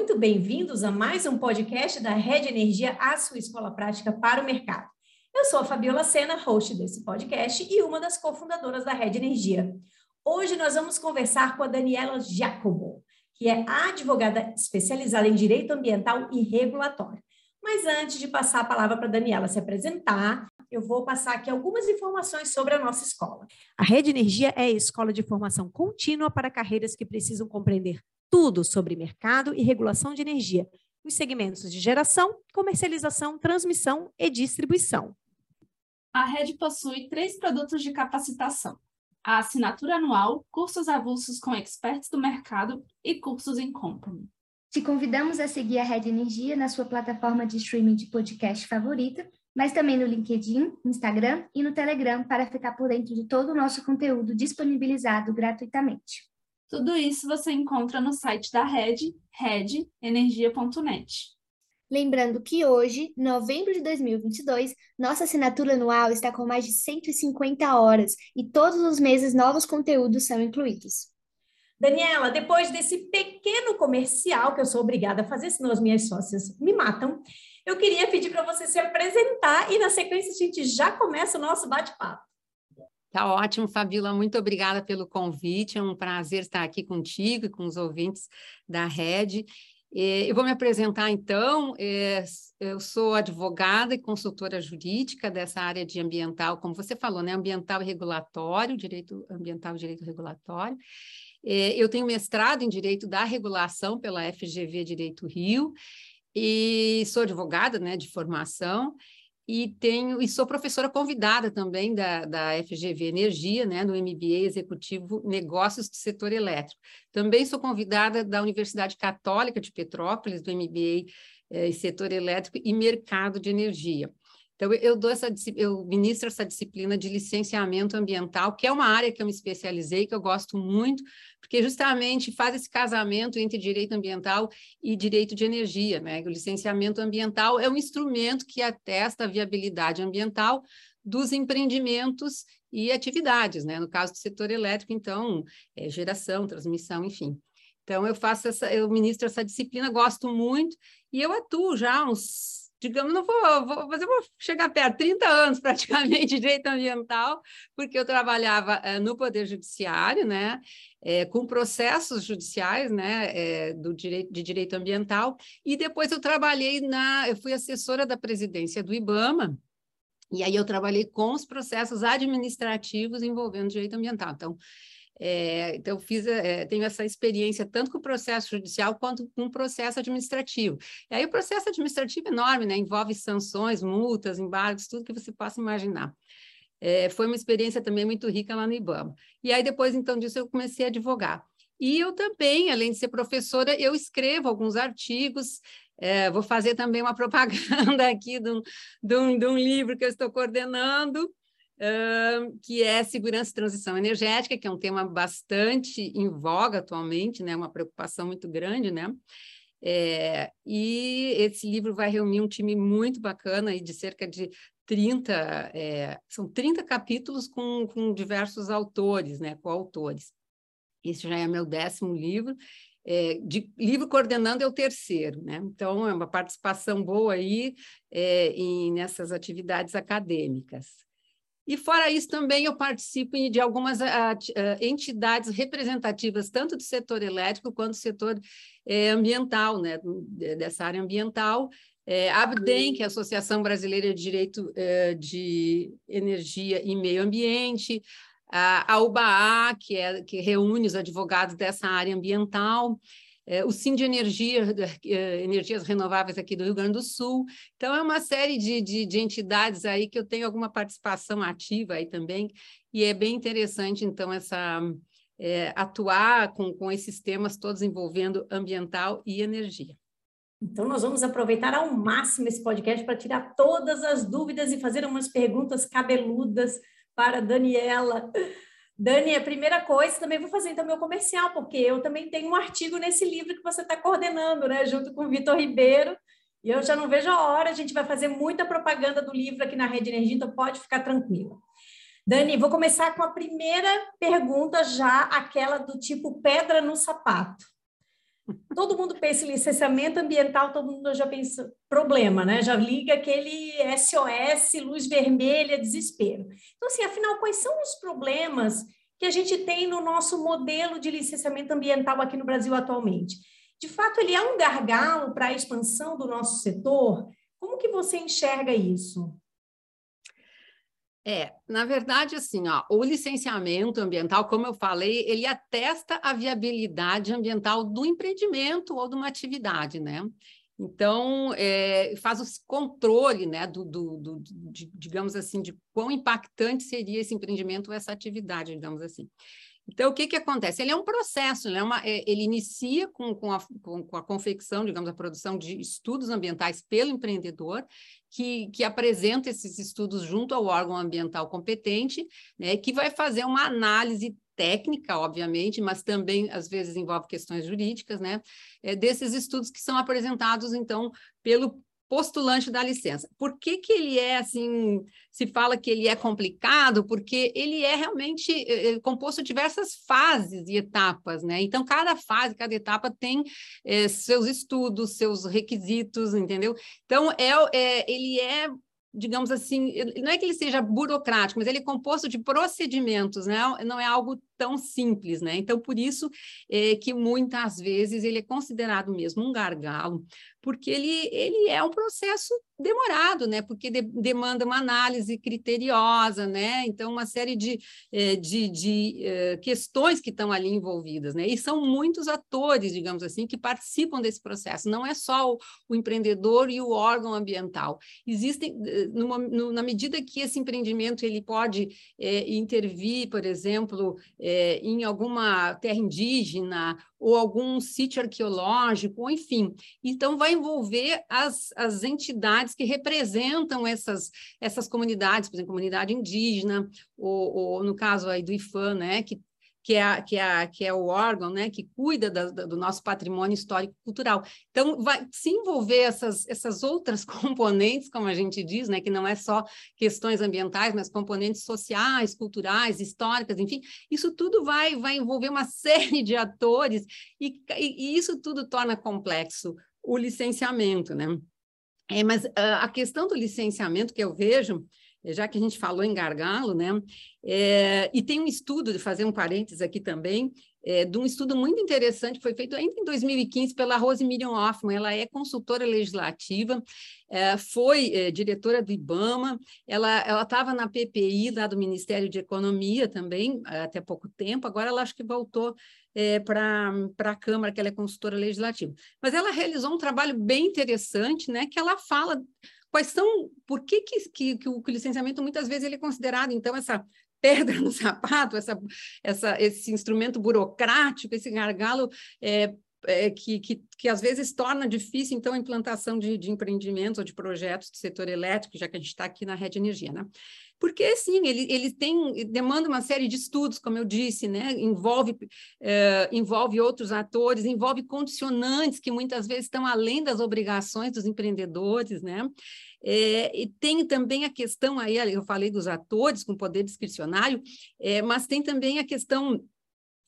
muito bem-vindos a mais um podcast da Rede Energia, a sua escola prática para o mercado. Eu sou a Fabiola Sena, host desse podcast e uma das cofundadoras da Rede Energia. Hoje nós vamos conversar com a Daniela Giacomo, que é advogada especializada em direito ambiental e regulatório. Mas antes de passar a palavra para a Daniela se apresentar, eu vou passar aqui algumas informações sobre a nossa escola. A Rede Energia é a escola de formação contínua para carreiras que precisam compreender tudo sobre mercado e regulação de energia, nos segmentos de geração, comercialização, transmissão e distribuição. A rede possui três produtos de capacitação: a assinatura anual, cursos avulsos com experts do mercado e cursos em company. Te convidamos a seguir a Rede Energia na sua plataforma de streaming de podcast favorita, mas também no LinkedIn, Instagram e no Telegram para ficar por dentro de todo o nosso conteúdo disponibilizado gratuitamente. Tudo isso você encontra no site da Rede, redenergia.net. Lembrando que hoje, novembro de 2022, nossa assinatura anual está com mais de 150 horas e todos os meses novos conteúdos são incluídos. Daniela, depois desse pequeno comercial que eu sou obrigada a fazer, senão as minhas sócias me matam, eu queria pedir para você se apresentar e, na sequência, a gente já começa o nosso bate-papo. Tá ótimo, Fabíola. Muito obrigada pelo convite. É um prazer estar aqui contigo e com os ouvintes da Rede. Eu vou me apresentar então. É, eu sou advogada e consultora jurídica dessa área de ambiental, como você falou, né? Ambiental e regulatório, direito ambiental e direito regulatório. É, eu tenho mestrado em direito da regulação pela FGV Direito Rio e sou advogada, né, de formação e tenho e sou professora convidada também da, da FGV Energia, né, no MBA Executivo Negócios do Setor Elétrico. Também sou convidada da Universidade Católica de Petrópolis, do MBA eh, Setor Elétrico e Mercado de Energia. Então, eu dou essa, eu ministro essa disciplina de licenciamento ambiental, que é uma área que eu me especializei, que eu gosto muito, porque justamente faz esse casamento entre direito ambiental e direito de energia, né? O licenciamento ambiental é um instrumento que atesta a viabilidade ambiental dos empreendimentos e atividades, né? No caso do setor elétrico, então, é geração, transmissão, enfim. Então, eu faço essa, eu ministro essa disciplina, gosto muito, e eu atuo já há uns digamos, não vou, vou, vou chegar perto, 30 anos praticamente de direito ambiental, porque eu trabalhava é, no Poder Judiciário, né, é, com processos judiciais, né, é, do direito, de direito ambiental, e depois eu trabalhei na, eu fui assessora da presidência do IBAMA, e aí eu trabalhei com os processos administrativos envolvendo direito ambiental. Então, é, então, fiz, é, tenho essa experiência tanto com o processo judicial quanto com o processo administrativo. E aí o processo administrativo é enorme, né? envolve sanções, multas, embargos, tudo que você possa imaginar. É, foi uma experiência também muito rica lá no IBAMA. E aí, depois, então, disso, eu comecei a advogar. E eu também, além de ser professora, eu escrevo alguns artigos, é, vou fazer também uma propaganda aqui de um, de, um, de um livro que eu estou coordenando, que é segurança e transição energética, que é um tema bastante em voga atualmente, né? Uma preocupação muito grande, né? É, e esse livro vai reunir um time muito bacana aí de cerca de 30, é, são 30 capítulos com, com diversos autores, né, coautores. Esse já é meu décimo livro, é, de livro coordenando é o terceiro, né? Então, é uma participação boa aí é, em, nessas atividades acadêmicas. E fora isso, também eu participo de algumas uh, entidades representativas, tanto do setor elétrico quanto do setor eh, ambiental, né? dessa área ambiental. É, ABDEM, que é a Associação Brasileira de Direito eh, de Energia e Meio Ambiente, a, a UBAA, que, é, que reúne os advogados dessa área ambiental, é, o Sim de Energia, é, Energias Renováveis aqui do Rio Grande do Sul. Então, é uma série de, de, de, entidades aí que eu tenho alguma participação ativa aí também, e é bem interessante, então, essa é, atuar com, com esses temas todos envolvendo ambiental e energia. Então, nós vamos aproveitar ao máximo esse podcast para tirar todas as dúvidas e fazer umas perguntas cabeludas para Daniela. Dani, a primeira coisa, também vou fazer então meu comercial, porque eu também tenho um artigo nesse livro que você está coordenando, né, junto com o Vitor Ribeiro, e eu já não vejo a hora, a gente vai fazer muita propaganda do livro aqui na Rede Energia, então pode ficar tranquila. Dani, vou começar com a primeira pergunta, já aquela do tipo pedra no sapato. Todo mundo pensa em licenciamento ambiental, todo mundo já pensa problema, né? Já liga aquele SOS, luz vermelha, desespero. Então, assim, afinal, quais são os problemas que a gente tem no nosso modelo de licenciamento ambiental aqui no Brasil atualmente? De fato, ele é um gargalo para a expansão do nosso setor? Como que você enxerga isso? É, na verdade, assim, ó, o licenciamento ambiental, como eu falei, ele atesta a viabilidade ambiental do empreendimento ou de uma atividade, né? Então, é, faz o controle, né, do, do, do de, digamos assim, de quão impactante seria esse empreendimento ou essa atividade, digamos assim. Então, o que, que acontece? Ele é um processo, ele, é é, ele inicia com, com, a, com, com, a confecção, digamos, a produção de estudos ambientais pelo empreendedor, que, que apresenta esses estudos junto ao órgão ambiental competente, né, que vai fazer uma análise técnica, obviamente, mas também às vezes envolve questões jurídicas, né, é, desses estudos que são apresentados então pelo postulante da licença. Por que, que ele é assim, se fala que ele é complicado? Porque ele é realmente é, composto de diversas fases e etapas, né? Então, cada fase, cada etapa tem é, seus estudos, seus requisitos, entendeu? Então, é, é ele é digamos assim, não é que ele seja burocrático, mas ele é composto de procedimentos, né? não é algo tão simples, né? Então, por isso é, que muitas vezes ele é considerado mesmo um gargalo, porque ele, ele é um processo demorado, né? Porque de, demanda uma análise criteriosa, né? Então, uma série de, eh, de, de eh, questões que estão ali envolvidas, né? E são muitos atores, digamos assim, que participam desse processo. Não é só o, o empreendedor e o órgão ambiental. Existem, numa, na medida que esse empreendimento ele pode intervir, por exemplo, em alguma terra indígena ou algum sítio arqueológico, ou enfim. Então, vai envolver as, as entidades que representam essas, essas comunidades, por exemplo, comunidade indígena, ou, ou no caso aí do IFAM, né, que que é, que é, que é o órgão né, que cuida da, do nosso patrimônio histórico-cultural. Então, vai se envolver essas, essas outras componentes, como a gente diz, né, que não é só questões ambientais, mas componentes sociais, culturais, históricas, enfim, isso tudo vai, vai envolver uma série de atores e, e, e isso tudo torna complexo o licenciamento. Né? É, mas uh, a questão do licenciamento que eu vejo já que a gente falou em gargalo, né? É, e tem um estudo, de fazer um parênteses aqui também, é, de um estudo muito interessante, que foi feito ainda em 2015 pela Rose Miriam Hoffman, ela é consultora legislativa, é, foi é, diretora do IBAMA, ela estava na PPI lá do Ministério de Economia também, até pouco tempo, agora ela acho que voltou é, para a Câmara, que ela é consultora legislativa. Mas ela realizou um trabalho bem interessante, né, que ela fala quais são, por que, que, que, que o licenciamento muitas vezes ele é considerado, então, essa pedra no sapato, essa, essa, esse instrumento burocrático, esse gargalo é, é, que, que, que às vezes torna difícil, então, a implantação de, de empreendimentos ou de projetos do setor elétrico, já que a gente está aqui na rede energia, né? Porque, sim, ele, ele tem, demanda uma série de estudos, como eu disse, né? envolve, é, envolve outros atores, envolve condicionantes que muitas vezes estão além das obrigações dos empreendedores, né? É, e tem também a questão aí, eu falei dos atores com poder discricionário, é, mas tem também a questão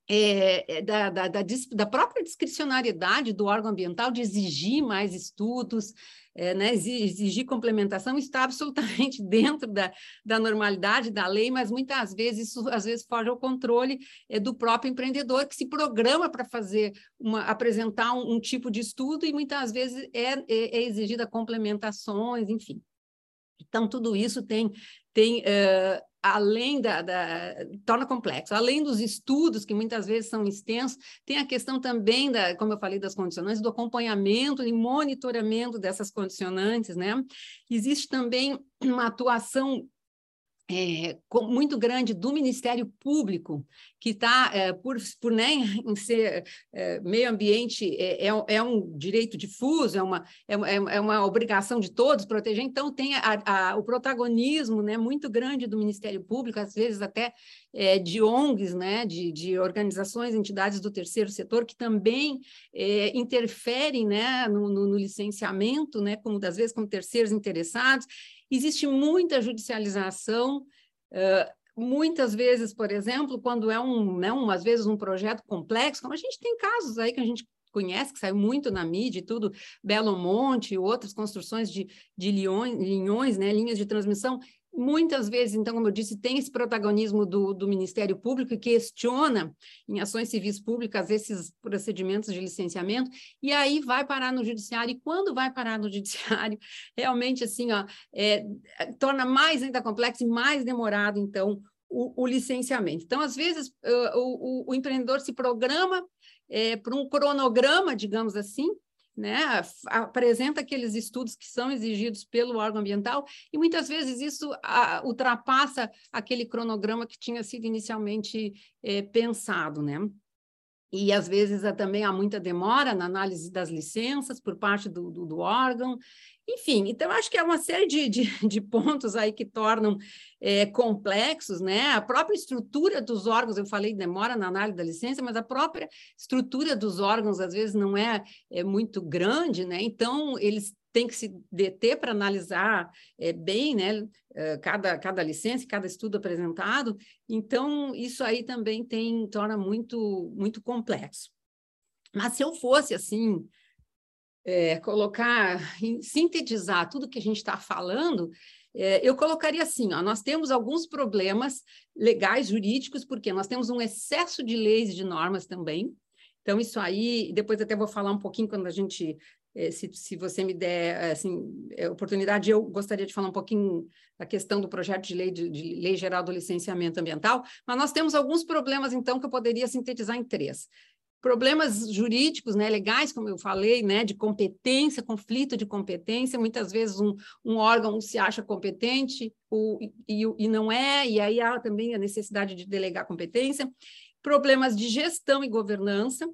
é, é, da, da, da, da, própria discricionariedade do órgão ambiental de exigir mais estudos, é, né, exigir complementação, está absolutamente dentro da, da normalidade da lei, mas muitas vezes isso às vezes foge ao controle é, do próprio empreendedor que se programa para fazer uma, apresentar um, um, tipo de estudo e muitas vezes é, é, é exigida complementações, enfim. Então, tudo isso tem, tem uh, além da, da, torna complexo, além dos estudos que muitas vezes são extensos, tem a questão também da, como eu falei, das condicionantes, do acompanhamento e monitoramento dessas condicionantes, né? Existe também uma atuação é, muito grande do Ministério Público, que está, é, por, por né, ser é, meio ambiente, é, é, é, um direito difuso, é uma, é, é, uma obrigação de todos proteger, então tem a, a, o protagonismo né, muito grande do Ministério Público, às vezes até de ONGs, né, de, de organizações, entidades do terceiro setor, que também interferem né, no, no, no licenciamento, né, como das vezes como terceiros interessados, Existe muita judicialização, uh, muitas vezes, por exemplo, quando é um, né, um, às vezes um projeto complexo, como a gente tem casos aí que a gente conhece, que saiu muito na mídia e tudo, Belo Monte, outras construções de, de linhões, linhões, né, linhas de transmissão, muitas vezes, então, como eu disse, tem esse protagonismo do, do Ministério Público que questiona em ações civis públicas esses procedimentos de licenciamento, e aí vai parar no judiciário, e quando vai parar no judiciário, realmente, assim, ó, é, torna mais ainda complexo e mais demorado, então, o, o licenciamento. Então, às vezes, uh, o, o, empreendedor se programa é, para um cronograma, digamos assim, né, apresenta aqueles estudos que são exigidos pelo órgão ambiental e muitas vezes isso a, ultrapassa aquele cronograma que tinha sido inicialmente é, pensado, né? E às vezes também há muita demora na análise das licenças por parte do, do, do órgão, enfim, então acho que é uma série de, de, de pontos aí que tornam é, complexos, né? A própria estrutura dos órgãos, eu falei demora na análise da licença, mas a própria estrutura dos órgãos às vezes não é, é muito grande, né? Então eles têm que se deter para analisar é, bem, né? É, cada, cada licença, cada estudo apresentado. Então isso aí também tem torna muito muito complexo. Mas se eu fosse assim é, colocar, sintetizar tudo que a gente está falando, é, eu colocaria assim: ó, nós temos alguns problemas legais, jurídicos, porque nós temos um excesso de leis e de normas também. Então, isso aí, depois até vou falar um pouquinho quando a gente, se, se você me der assim, é, oportunidade, eu gostaria de falar um pouquinho da questão do projeto de lei, de, de lei geral do licenciamento ambiental, mas nós temos alguns problemas, então, que eu poderia sintetizar em três. Problemas jurídicos, né, legais, como eu falei, né, de competência, conflito de competência, muitas vezes um, um órgão se acha competente o, e, e não é, e aí há também a necessidade de delegar competência, problemas de gestão e governança,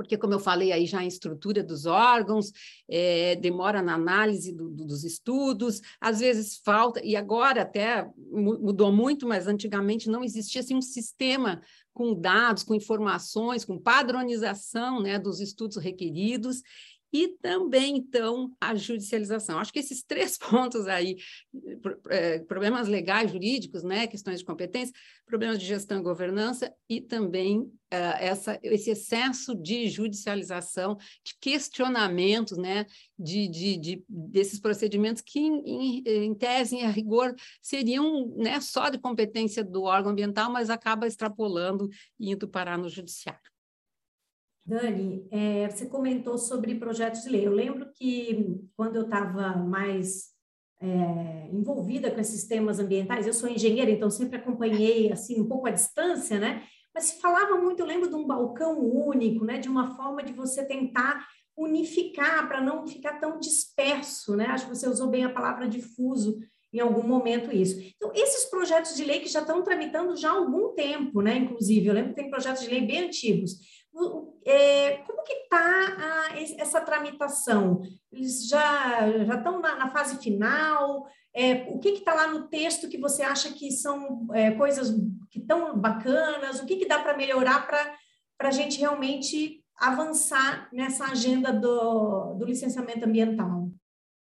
porque, como eu falei aí já em estrutura dos órgãos, é, demora na análise do, do, dos estudos, às vezes falta, e agora até mudou muito, mas antigamente não existia assim, um sistema com dados, com informações, com padronização né, dos estudos requeridos, e também, então, a judicialização. Acho que esses três pontos aí, é, problemas legais, jurídicos, né, questões de competência, problemas de gestão e governança, e também uh, essa, esse excesso de judicialização, de questionamentos, né, de, de, de desses procedimentos que, em, em, tese, em rigor, seriam né, só de competência do órgão ambiental, mas acaba extrapolando e indo parar no judiciário. Dani, é, você comentou sobre projetos de lei. Eu lembro que quando eu estava mais é, envolvida com esses temas ambientais, eu sou engenheira, então sempre acompanhei assim um pouco à distância, né? Mas se falava muito, eu lembro de um balcão único, né? De uma forma de você tentar unificar para não ficar tão disperso, né? Acho que você usou bem a palavra difuso em algum momento isso. Então, esses projetos de lei que já estão tramitando já há algum tempo, né? Inclusive, eu lembro que tem projetos de lei bem antigos é, como que está essa tramitação? Eles já, já estão na, na fase final? É, o que está lá no texto que você acha que são é, coisas que estão bacanas? O que, que dá para melhorar para a gente realmente avançar nessa agenda do, do licenciamento ambiental?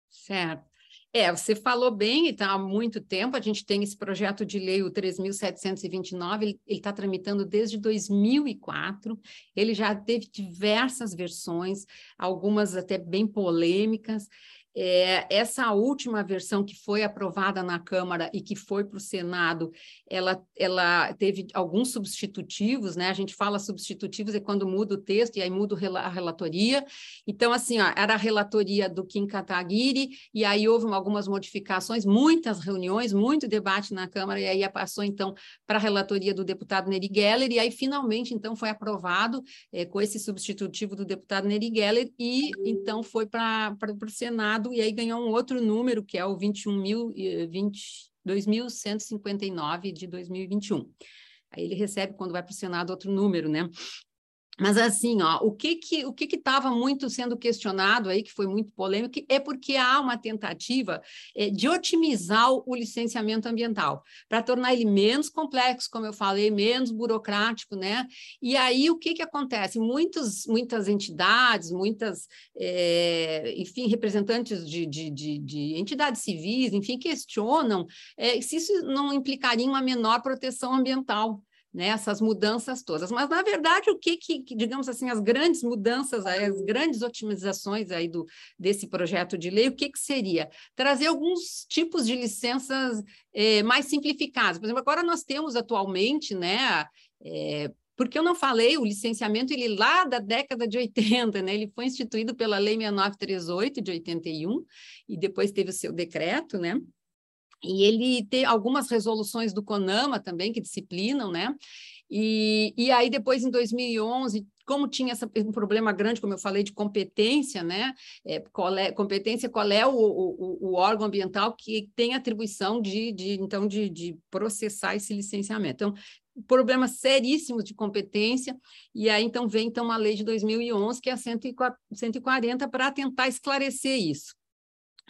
Certo. É, você falou bem, está há muito tempo, a gente tem esse projeto de lei, o 3.729, ele está tramitando desde 2004, ele já teve diversas versões, algumas até bem polêmicas, é, essa última versão que foi aprovada na Câmara e que foi para o Senado, ela, ela teve alguns substitutivos, né? A gente fala substitutivos é quando muda o texto e aí muda a relatoria. Então, assim, ó, era a relatoria do Kim Kataguiri, e aí houve algumas modificações, muitas reuniões, muito debate na Câmara, e aí passou, então, para a relatoria do deputado Neri Geller, e aí finalmente, então, foi aprovado é, com esse substitutivo do deputado Neri Geller, e então foi para o Senado e aí ganhou um outro número, que é o 21.159 de 2021. Aí ele recebe, quando vai para o Senado, outro número, né? Mas assim, ó, o que que o que estava muito sendo questionado aí, que foi muito polêmico, é porque há uma tentativa é, de otimizar o licenciamento ambiental, para tornar ele menos complexo, como eu falei, menos burocrático, né? E aí o que que acontece? Muitos, muitas entidades, muitas, é, enfim, representantes de, de, de, de, entidades civis, enfim, questionam é, se isso não implicaria uma menor proteção ambiental né, essas mudanças todas. Mas, na verdade, o que, que, digamos assim, as grandes mudanças, as grandes otimizações aí do, desse projeto de lei, o que, que seria? Trazer alguns tipos de licenças é, mais simplificadas. Por exemplo, agora nós temos atualmente, né, é, porque eu não falei, o licenciamento, ele lá da década de 80, né? Ele foi instituído pela Lei 6938 de 81 e depois teve o seu decreto, né? E ele tem algumas resoluções do CONAMA também que disciplinam, né? E, e aí depois em 2011 como tinha essa, um problema grande, como eu falei, de competência, né? É, qual é, competência, qual é o, o, o, órgão ambiental que tem atribuição de, de então, de, de processar esse licenciamento. Então, problemas seríssimos de competência, e aí então vem então uma lei de 2011, que é a 140, para tentar esclarecer isso.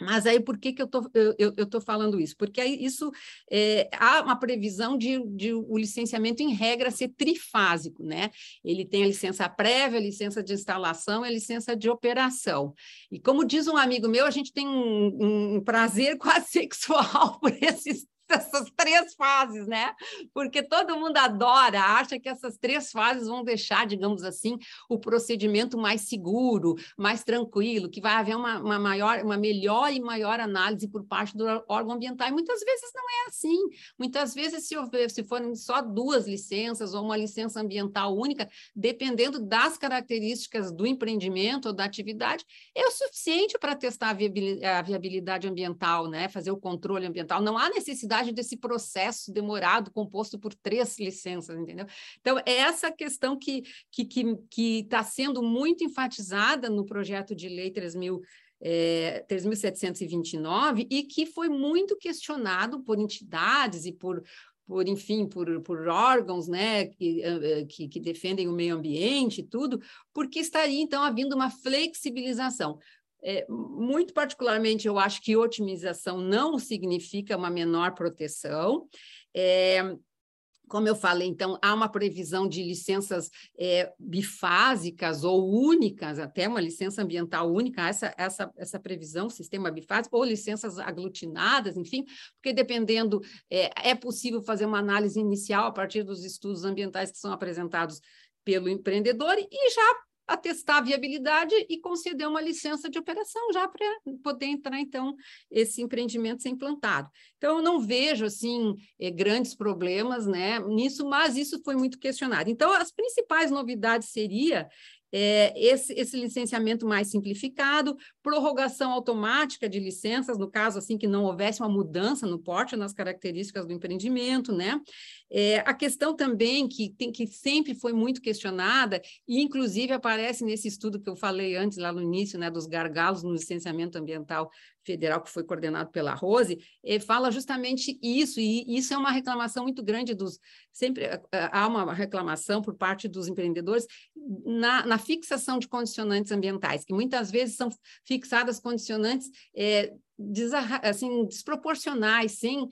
Mas aí por que, que eu tô, estou falando isso? Porque aí isso é, há uma previsão de, de, o licenciamento em regra ser trifásico, né? Ele tem a licença prévia, a licença de instalação e a licença de operação. E como diz um amigo meu, a gente tem um, um prazer quase sexual por esses essas três fases, né? Porque todo mundo adora, acha que essas três fases vão deixar, digamos assim, o procedimento mais seguro, mais tranquilo, que vai haver uma, uma maior, uma melhor e maior análise por parte do órgão ambiental. E muitas vezes não é assim. Muitas vezes, se, houver, se forem só duas licenças ou uma licença ambiental única, dependendo das características do empreendimento ou da atividade, é o suficiente para testar a viabilidade, ambiental, né? Fazer o controle ambiental. Não há necessidade desse processo demorado, composto por três licenças, entendeu? Então, é essa questão que está que, que, que sendo muito enfatizada no projeto de lei 3.000 é, 3.729 e que foi muito questionado por entidades e por, por enfim, por, por órgãos né, que, eh, eh, que, que, defendem o meio ambiente e tudo, porque estaria, então, havendo uma flexibilização. É, muito particularmente, eu acho que otimização não significa uma menor proteção. É, como eu falei, então, há uma previsão de licenças é, bifásicas ou únicas, até uma licença ambiental única, essa, essa, essa previsão, sistema bifásico, ou licenças aglutinadas, enfim, porque dependendo, é, é possível fazer uma análise inicial a partir dos estudos ambientais que são apresentados pelo empreendedor e já atestar a viabilidade e conceder uma licença de operação já para poder entrar, então, esse empreendimento ser implantado. Então, eu não vejo, assim, eh, grandes problemas né, nisso, mas isso foi muito questionado. Então, as principais novidades seria é, esse, esse, licenciamento mais simplificado, prorrogação automática de licenças, no caso assim que não houvesse uma mudança no porte, nas características do empreendimento, né? É, a questão também que, tem, que sempre foi muito questionada, e inclusive aparece nesse estudo que eu falei antes, lá no início, né, dos gargalos no licenciamento ambiental federal que foi coordenado pela Rose, eh, fala justamente isso, e isso é uma reclamação muito grande dos. Sempre eh, há uma reclamação por parte dos empreendedores na, na fixação de condicionantes ambientais, que muitas vezes são fixadas condicionantes. Eh, assim, desproporcionais, sem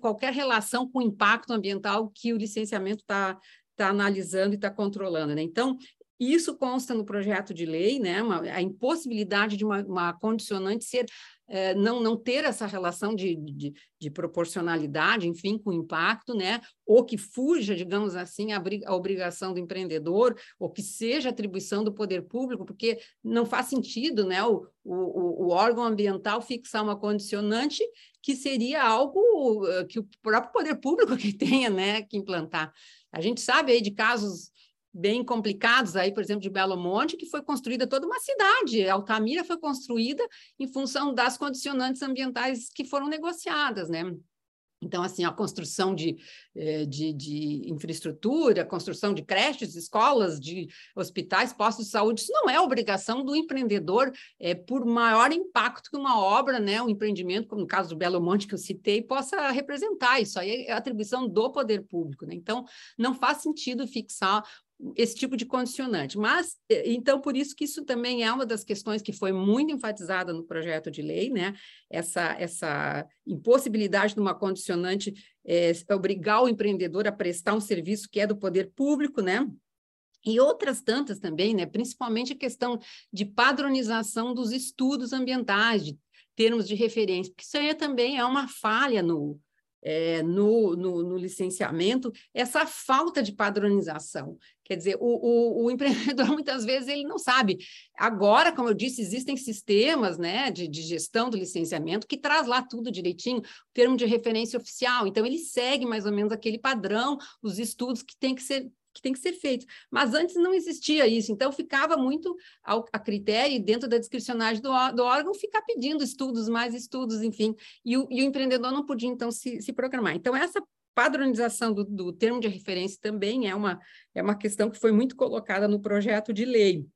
qualquer relação com o impacto ambiental que o licenciamento está está analisando e está controlando. Né? Então, isso consta no projeto de lei, né? Uma, a impossibilidade de uma, uma condicionante ser é, não, não ter essa relação de, de, de, proporcionalidade, enfim, com impacto, né? ou que fuja, digamos assim, a, a, obrigação do empreendedor, ou que seja atribuição do poder público, porque não faz sentido né? o, o, o órgão ambiental fixar uma condicionante que seria algo eh, que o próprio poder público que tenha né, que implantar. A gente sabe aí de casos bem complicados aí, por exemplo, de Belo Monte, que foi construída toda uma cidade. Altamira foi construída em função das condicionantes ambientais que foram negociadas, né? Então, assim, a construção de, eh, de, de, infraestrutura, construção de creches, escolas, de hospitais, postos de saúde, isso não é obrigação do empreendedor, é, por maior impacto que uma obra, né, um empreendimento, como no caso do Belo Monte que eu citei, possa representar. Isso aí é atribuição do poder público. Né? Então, não faz sentido fixar esse tipo de condicionante. Mas, eh, então, por isso que isso também é uma das questões que foi muito enfatizada no projeto de lei, né? Essa, essa impossibilidade de uma condicionante é, obrigar o empreendedor a prestar um serviço que é do poder público, né? E outras tantas também, né? Principalmente a questão de padronização dos estudos ambientais, de termos de referência, porque isso aí também é uma falha no, é, no, no, no, licenciamento essa falta de padronização. Quer dizer, o, o, o, empreendedor muitas vezes ele não sabe. Agora, como eu disse, existem sistemas né, de, de gestão do licenciamento que traz lá tudo direitinho, termo de referência oficial. Então, ele segue mais ou menos aquele padrão, os estudos que tem que ser que tem que ser feito. Mas antes não existia isso, então ficava muito ao, a critério, dentro da descricionagem do, do órgão, ficar pedindo estudos, mais estudos, enfim, e o, e o empreendedor não podia, então, se, se programar. Então, essa padronização do, do termo de referência também é uma, é uma questão que foi muito colocada no projeto de lei.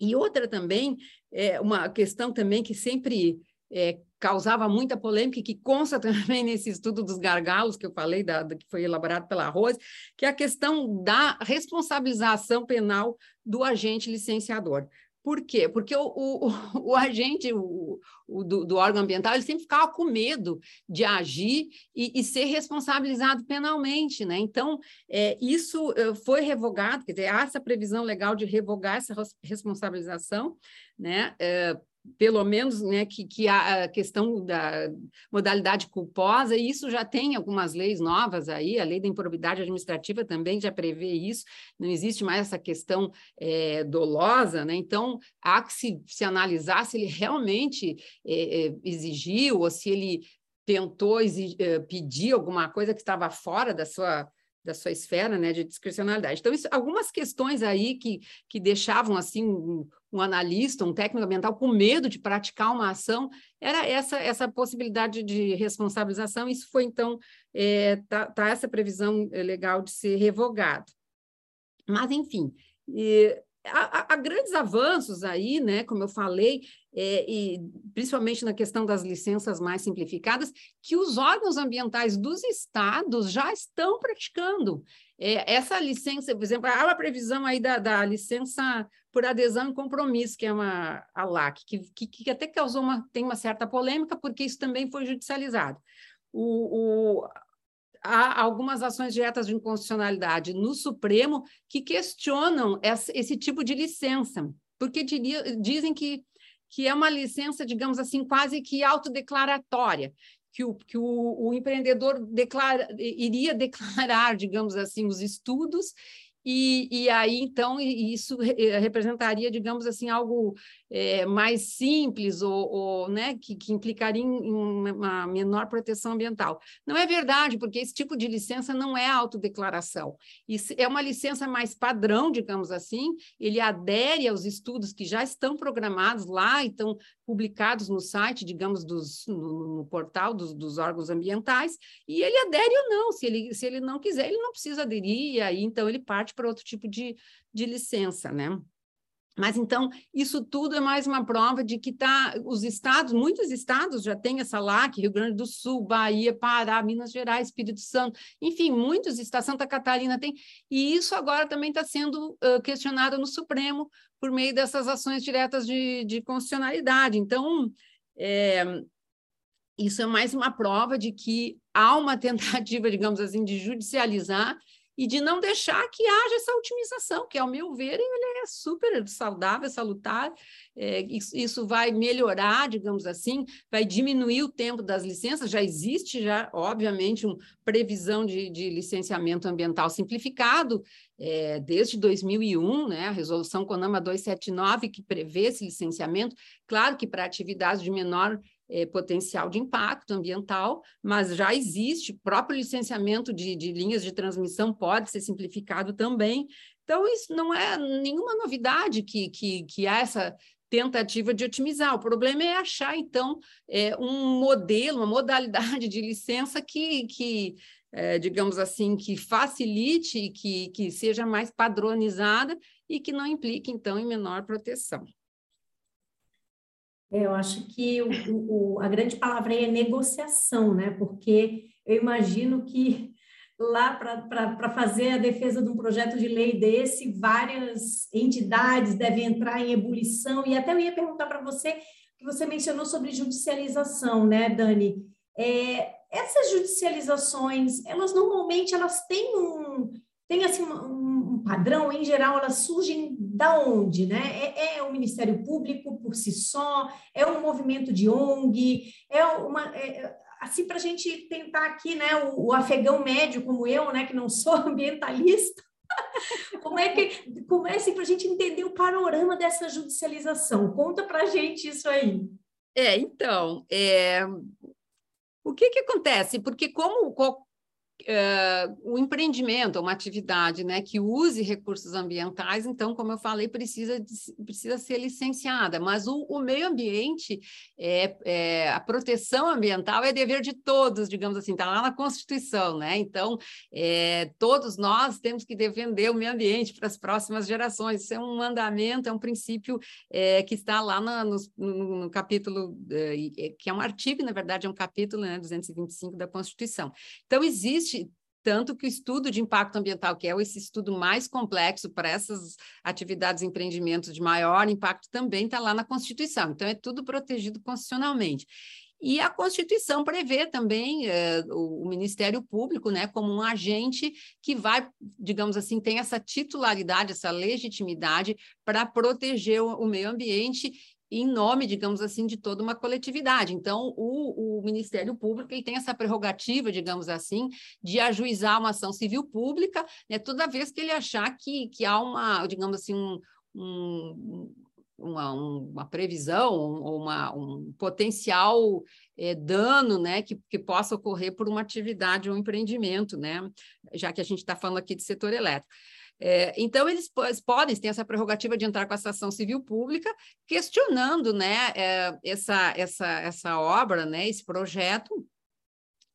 E outra também, é uma questão também que sempre é, causava muita polêmica e que consta também nesse estudo dos gargalos que eu falei, da, que foi elaborado pela Rose, que é a questão da responsabilização penal do agente licenciador. Por quê? Porque o, o, o agente o, o do, do, órgão ambiental ele sempre ficava com medo de agir e, e ser responsabilizado penalmente. Né? Então, é, isso eh, foi revogado, quer dizer, há essa previsão legal de revogar essa responsabilização, né? É, pelo menos, né, que, que a questão da modalidade culposa, e isso já tem algumas leis novas aí, a lei da improbidade administrativa também já prevê isso, não existe mais essa questão é, dolosa, né? então há que se, se analisar se ele realmente é, exigiu ou se ele tentou exigir, pedir alguma coisa que estava fora da sua da sua esfera né, de discricionalidade. Então, isso, algumas questões aí que, que deixavam assim um, um, analista, um técnico ambiental com medo de praticar uma ação, era essa, essa possibilidade de responsabilização. Isso foi, então, é, tá, tá essa previsão legal de ser revogado. Mas, enfim, e, há, grandes avanços aí, né, como eu falei, é, e principalmente na questão das licenças mais simplificadas, que os órgãos ambientais dos estados já estão praticando. É, essa licença, por exemplo, há uma previsão aí da, da licença por adesão e compromisso, que é uma a LAC, que, que, que até causou uma, tem uma certa polêmica, porque isso também foi judicializado. O, o, há algumas ações diretas de inconstitucionalidade no Supremo que questionam esse, tipo de licença, porque diria, dizem que, que é uma licença, digamos assim, quase que autodeclaratória, que o, que o, o empreendedor declara, iria declarar, digamos assim, os estudos e, e, aí, então, isso representaria, digamos assim, algo é, mais simples ou, ou né, que, que, implicaria em uma menor proteção ambiental. Não é verdade, porque esse tipo de licença não é autodeclaração. Isso é uma licença mais padrão, digamos assim, ele adere aos estudos que já estão programados lá e estão publicados no site, digamos, dos, no, no portal dos, dos, órgãos ambientais, e ele adere ou não. Se ele, se ele não quiser, ele não precisa aderir, e aí então ele parte para outro tipo de, de licença, né? Mas então, isso tudo é mais uma prova de que tá, os estados, muitos estados já têm essa LAC, Rio Grande do Sul, Bahia, Pará, Minas Gerais, Espírito Santo, enfim, muitos estados, Santa Catarina tem, e isso agora também está sendo uh, questionado no Supremo por meio dessas ações diretas de, de constitucionalidade. Então, é, isso é mais uma prova de que há uma tentativa, digamos assim, de judicializar e de não deixar que haja essa otimização, que, ao meu ver, ele é super saudável, salutar. É, isso, isso, vai melhorar, digamos assim, vai diminuir o tempo das licenças. Já existe, já, obviamente, uma previsão de, de licenciamento ambiental simplificado é, desde 2001, né, a resolução CONAMA 279, que prevê esse licenciamento. Claro que para atividades de menor é, potencial de impacto ambiental, mas já existe, próprio licenciamento de, de linhas de transmissão pode ser simplificado também. Então, isso não é nenhuma novidade que, que, que há essa tentativa de otimizar. O problema é achar, então, é, um modelo, uma modalidade de licença que, que é, digamos assim, que facilite, que, que seja mais padronizada e que não implique, então, em menor proteção. É, eu acho que o, o, a grande palavra aí é negociação, né? Porque eu imagino que lá para fazer a defesa de um projeto de lei desse, várias entidades devem entrar em ebulição. E até eu ia perguntar para você, que você mencionou sobre judicialização, né, Dani? É, essas judicializações, elas normalmente elas têm um, têm assim um, um padrão, em geral, elas surgem da onde, né? É, é, o Ministério Público por si só, é um movimento de ONG, é uma. É, assim, para a gente tentar aqui, né, o, o, afegão médio como eu, né, que não sou ambientalista, como é que comece para a gente entender o panorama dessa judicialização? Conta para a gente isso aí. É, então, é, o que, que acontece? Porque como uh, o empreendimento, uma atividade né, que use recursos ambientais, então, como eu falei, precisa, precisa ser licenciada, mas o, o meio ambiente, é, é, a proteção ambiental é dever de todos, digamos assim, está lá na Constituição, né? Então, é, todos nós temos que defender o meio ambiente para as próximas gerações, isso é um mandamento, é um princípio é, que está lá na, no, no, no, capítulo, é, que é um artigo, na verdade, é um capítulo, né, 225 da Constituição. Então, existe existe tanto que o estudo de impacto ambiental, que é esse estudo mais complexo para essas atividades e empreendimentos de maior impacto, também está lá na Constituição. Então, é tudo protegido constitucionalmente. E a Constituição prevê também eh, o, o, Ministério Público né, como um agente que vai, digamos assim, tem essa titularidade, essa legitimidade para proteger o, o meio ambiente em nome, digamos assim, de toda uma coletividade. Então, o, o Ministério Público ele tem essa prerrogativa, digamos assim, de ajuizar uma ação civil pública, né, toda vez que ele achar que, que há uma, digamos assim, um, um uma, uma, previsão ou uma, um potencial é, dano né, que, que possa ocorrer por uma atividade ou um empreendimento, né, já que a gente está falando aqui de setor elétrico. É, então, eles, eles podem ter essa prerrogativa de entrar com essa ação civil pública, questionando né, é, essa, essa, essa obra, né, esse projeto,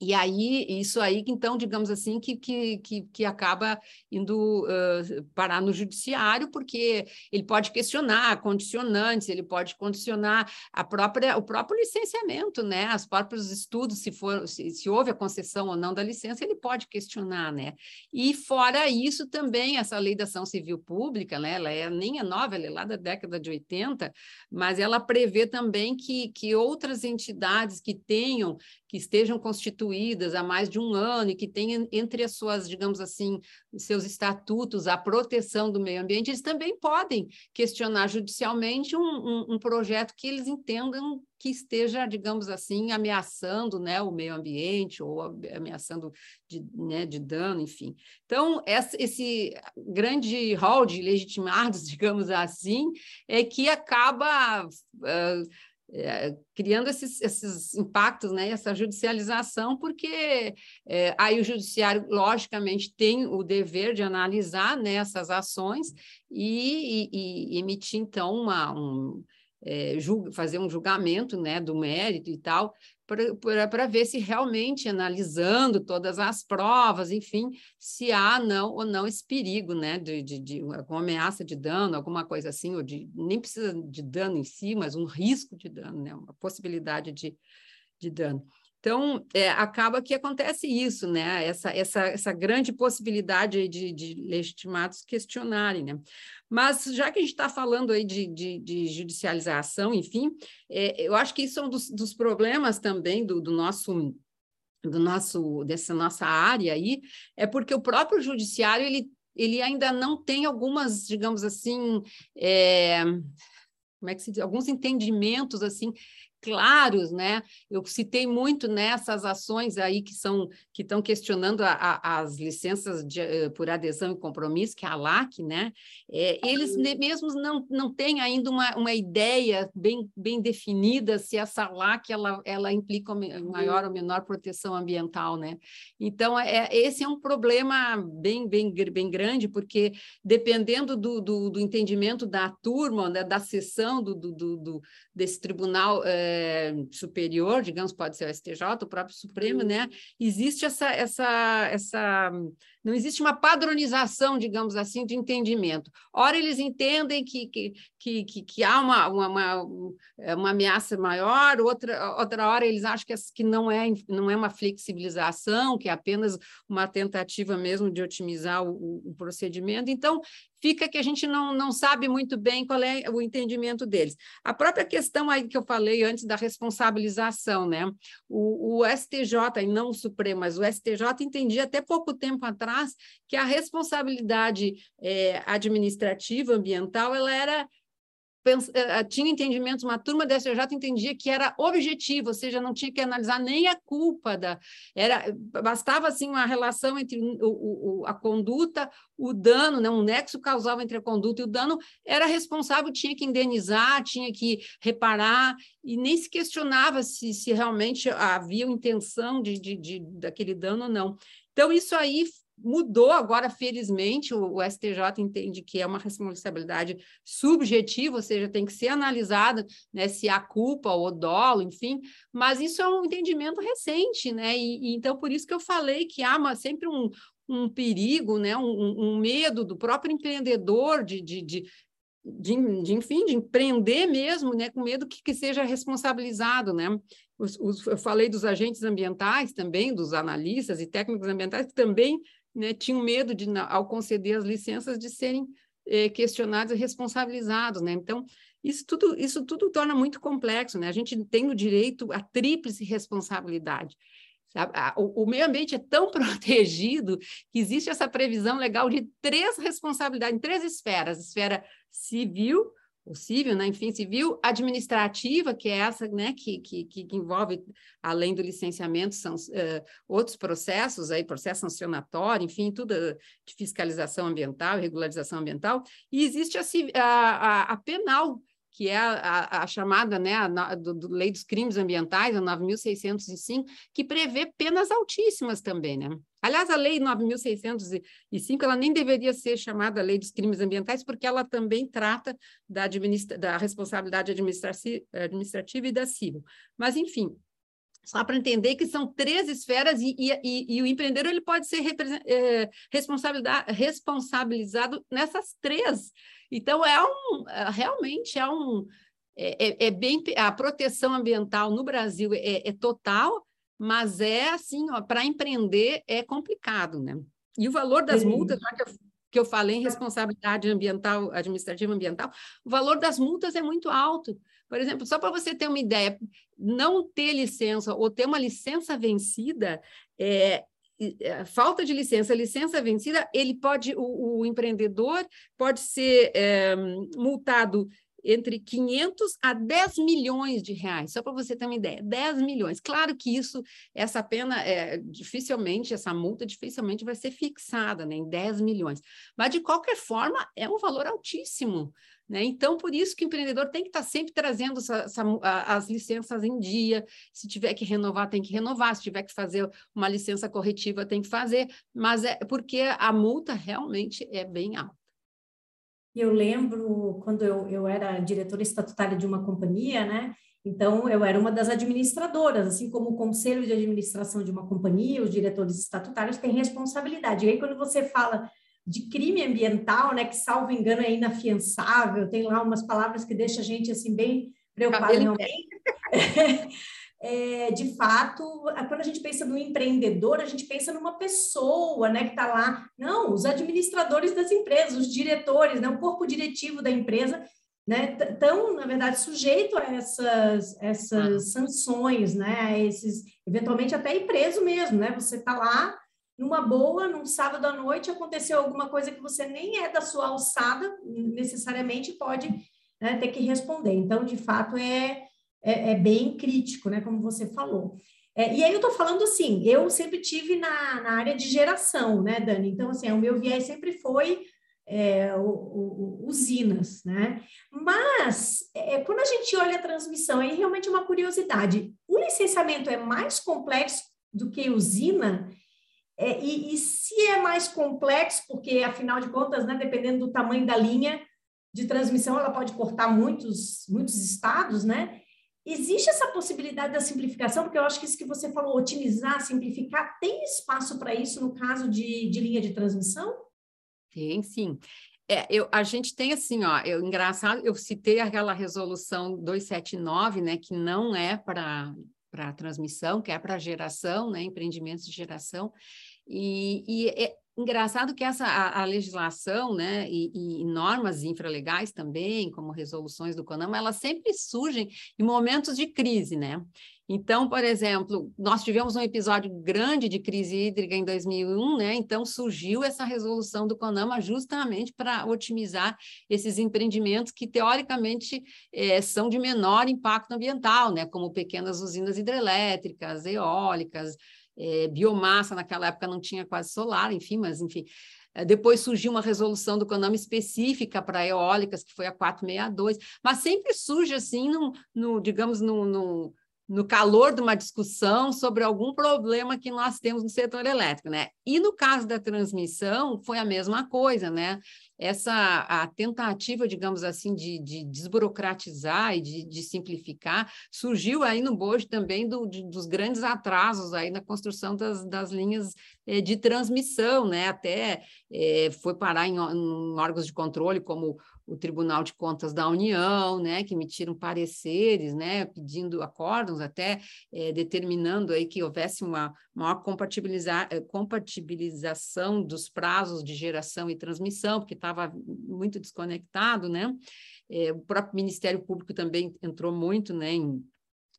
e aí, isso aí, então, digamos assim, que, que, que, que acaba indo uh, parar no judiciário, porque ele pode questionar condicionantes, ele pode condicionar a própria, o próprio licenciamento, né? Os próprios estudos, se, for, se, se houve a concessão ou não da licença, ele pode questionar, né? E fora isso, também, essa lei da ação civil pública, né? Ela é, nem é nova, ela é lá da década de 80, mas ela prevê também que, que outras entidades que tenham que estejam constituídas há mais de um ano e que tenham entre as suas, digamos assim, seus estatutos a proteção do meio ambiente, eles também podem questionar judicialmente um, um, um projeto que eles entendam que esteja, digamos assim, ameaçando né, o meio ambiente ou ameaçando de, né, de dano, enfim. Então, essa, esse grande rol de legitimados, digamos assim, é que acaba uh, é, criando esses, esses impactos, né, essa judicialização, porque é, aí o judiciário, logicamente, tem o dever de analisar né, essas ações e, e, e emitir, então, uma, um, é, fazer um julgamento né, do mérito e tal, para ver se realmente, analisando todas as provas, enfim, se há não ou não esse perigo, né, de, de, de alguma ameaça de dano, alguma coisa assim, ou de nem precisa de dano em si, mas um risco de dano, né, uma possibilidade de, de dano. Então, é, acaba que acontece isso, né? Essa, essa, essa grande possibilidade de, de legitimados questionarem, né? Mas, já que a gente está falando aí de, de, de, judicialização, enfim, é, eu acho que isso é um dos, dos problemas também do, do nosso do nosso dessa nossa área aí é porque o próprio judiciário ele, ele ainda não tem algumas digamos assim é, como é que se diz alguns entendimentos assim claros, né? Eu citei muito nessas ações aí que são que estão questionando a, a, as licenças de, uh, por adesão e compromisso, que é a LAC, né? É, eles mesmos não, não têm ainda uma, uma ideia bem, bem definida se essa LAC ela, ela implica maior ou menor proteção ambiental, né? Então, é, esse é um problema bem, bem, bem grande, porque dependendo do, do, do entendimento da turma, né, da sessão do, do, do desse tribunal é, superior, digamos, pode ser o STJ, o próprio Supremo, né? Existe essa, essa, essa não existe uma padronização, digamos assim, de entendimento. Ora, eles entendem que, que, que, que, há uma, uma, uma, ameaça maior, outra, outra hora eles acham que, que não, é, não é uma flexibilização, que é apenas uma tentativa mesmo de otimizar o, o procedimento. Então, fica que a gente não, não sabe muito bem qual é o entendimento deles. A própria questão aí que eu falei antes da responsabilização, né? O, o STJ, e não o Supremo, mas o STJ entendia até pouco tempo atrás que a responsabilidade é, administrativa, ambiental, ela era eh, tinha entendimentos, uma turma da STJ entendia que era objetivo, ou seja, não tinha que analisar nem a culpa da. Era, bastava assim uma relação entre o, o, a conduta, o dano, né? um nexo causal entre a conduta e o dano, era responsável, tinha que indenizar, tinha que reparar, e nem se questionava se, se realmente havia intenção de, de, de daquele dano ou não. Então, isso aí mudou agora, felizmente, o, o, STJ entende que é uma responsabilidade subjetiva, ou seja, tem que ser analisada né, se há culpa ou dolo, enfim, mas isso é um entendimento recente, né? E, e então, por isso que eu falei que há uma, sempre um, um perigo, né, um, um, medo do próprio empreendedor de, de, de, de, de, enfim, de empreender mesmo, né, com medo que, que seja responsabilizado, né? Os, os, eu falei dos agentes ambientais também, dos analistas e técnicos ambientais, que também né, tinham medo de, ao conceder as licenças, de serem eh, questionados e responsabilizados, né? Então, isso tudo, isso tudo torna muito complexo, né? A gente tem o direito à tríplice responsabilidade. O, o, meio ambiente é tão protegido que existe essa previsão legal de três responsabilidades, em três esferas: esfera civil, o civil, né? enfim, civil, administrativa, que é essa né? que, que, que envolve, além do licenciamento, são uh, outros processos, aí, processo sancionatório, enfim, tudo de fiscalização ambiental, regularização ambiental, e existe a, a, a penal, que é a, a, chamada né, a, do, do, Lei dos Crimes Ambientais, a 9.605, que prevê penas altíssimas também, né? Aliás, a Lei 9.605, ela nem deveria ser chamada Lei dos Crimes Ambientais, porque ela também trata da, da responsabilidade administrativa e da civil. Mas, enfim, só para entender que são três esferas e, e, e, o empreendedor ele pode ser é, responsabilizado nessas três. Então, é um, é, realmente é um. É, é, é bem. A proteção ambiental no Brasil é, é total, mas é assim, para empreender é complicado, né? E o valor das multas, já que eu, que eu falei em responsabilidade ambiental, administrativa ambiental, o valor das multas é muito alto. Por exemplo, só para você ter uma ideia, não ter licença ou ter uma licença vencida é, é, falta de licença, licença vencida, ele pode, o, o empreendedor pode ser é, multado entre 500 a 10 milhões de reais, só para você ter uma ideia, 10 milhões. Claro que isso, essa pena, é, dificilmente, essa multa dificilmente vai ser fixada né, em 10 milhões, mas de qualquer forma é um valor altíssimo. Né? Então, por isso que o empreendedor tem que estar sempre trazendo essa, essa, as licenças em dia. Se tiver que renovar, tem que renovar. Se tiver que fazer uma licença corretiva, tem que fazer. Mas é porque a multa realmente é bem alta. Eu lembro quando eu, eu era diretora estatutária de uma companhia, né? Então, eu era uma das administradoras, assim como o conselho de administração de uma companhia, os diretores estatutários têm responsabilidade. E aí, quando você fala de crime ambiental, né, que salvo engano é inafiançável, tem lá umas palavras que deixam a gente assim bem preocupado realmente. É, de fato, quando a gente pensa no empreendedor, a gente pensa numa pessoa, né, que está lá. Não, os administradores das empresas, os diretores, né, o corpo diretivo da empresa, né, estão, na verdade, sujeitos a essas, essas ah. sanções, né, a esses, eventualmente até ir preso mesmo, né, você está lá numa boa, num sábado à noite, aconteceu alguma coisa que você nem é da sua alçada, necessariamente pode né, ter que responder. Então, de fato, é, é, é bem crítico, né, como você falou. É, e aí eu estou falando assim, eu sempre tive na, na área de geração, né, Dani? Então, assim, o meu viés sempre foi é, o, o, usinas, né? Mas é, quando a gente olha a transmissão, aí realmente é uma curiosidade. O licenciamento é mais complexo do que usina? É, e, e, se é mais complexo, porque afinal de contas, né, dependendo do tamanho da linha de transmissão, ela pode cortar muitos, muitos estados, né? Existe essa possibilidade da simplificação, porque eu acho que isso que você falou, otimizar, simplificar, tem espaço para isso no caso de, de linha de transmissão? Tem, sim. É, eu, a gente tem assim, ó, eu, engraçado, eu citei aquela resolução 279, né, que não é para para transmissão, que é para geração, né, empreendimentos de geração, e, e é, engraçado que essa a, a legislação, né, e, e, normas infralegais também, como resoluções do CONAMA, elas sempre surgem em momentos de crise, né? Então, por exemplo, nós tivemos um episódio grande de crise hídrica em 2001, né? Então surgiu essa resolução do CONAMA justamente para otimizar esses empreendimentos que teoricamente é, são de menor impacto ambiental, né? Como pequenas usinas hidrelétricas, eólicas, é, biomassa, naquela época não tinha quase solar, enfim, mas enfim. É, depois surgiu uma resolução do CONAMA específica para eólicas, que foi a 462, mas sempre surge assim, no, no digamos, no, no no calor de uma discussão sobre algum problema que nós temos no setor elétrico, né? E no caso da transmissão foi a mesma coisa, né? Essa a tentativa, digamos assim, de, de desburocratizar e de, de, simplificar surgiu aí no bojo também do, de, dos grandes atrasos aí na construção das, das linhas eh, de transmissão, né? Até eh, foi parar em, em órgãos de controle como o Tribunal de Contas da União, né, que emitiram pareceres, né, pedindo acórdãos, até é, determinando aí que houvesse uma maior eh, compatibilização dos prazos de geração e transmissão, porque estava muito desconectado, né? É, o próprio Ministério Público também entrou muito, né, em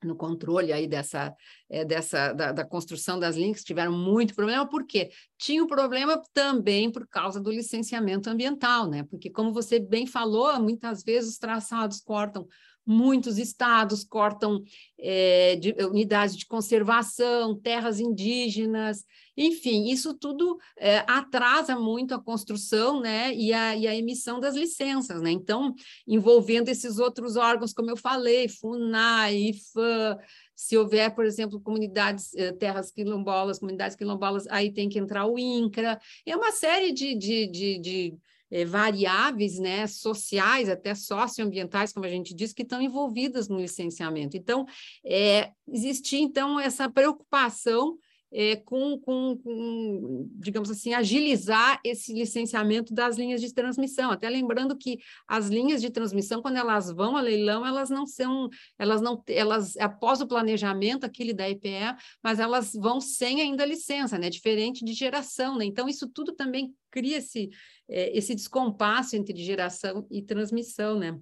no controle aí dessa, é, dessa da, da, construção das links, tiveram muito problema, por quê? Tinha um problema também por causa do licenciamento ambiental, né? Porque, como você bem falou, muitas vezes os traçados cortam muitos estados cortam é, de, unidades de conservação, terras indígenas, enfim, isso tudo é, atrasa muito a construção né, e, a, e a emissão das licenças. Né? Então, envolvendo esses outros órgãos, como eu falei, FUNAI, IFAM, se houver, por exemplo, comunidades, eh, terras quilombolas, comunidades quilombolas, aí tem que entrar o INCRA, é uma série de, de, de, de é, variáveis né, sociais, até socioambientais, como a gente diz, que estão envolvidas no licenciamento. Então, é, existia, então, essa preocupação é, com, com, com, digamos assim, agilizar esse licenciamento das linhas de transmissão. Até lembrando que as linhas de transmissão, quando elas vão a leilão, elas não são, elas não, elas após o planejamento aquele da EPE, mas elas vão sem ainda licença, né? Diferente de geração, né? Então isso tudo também cria esse, é, esse descompasso entre geração e transmissão, né?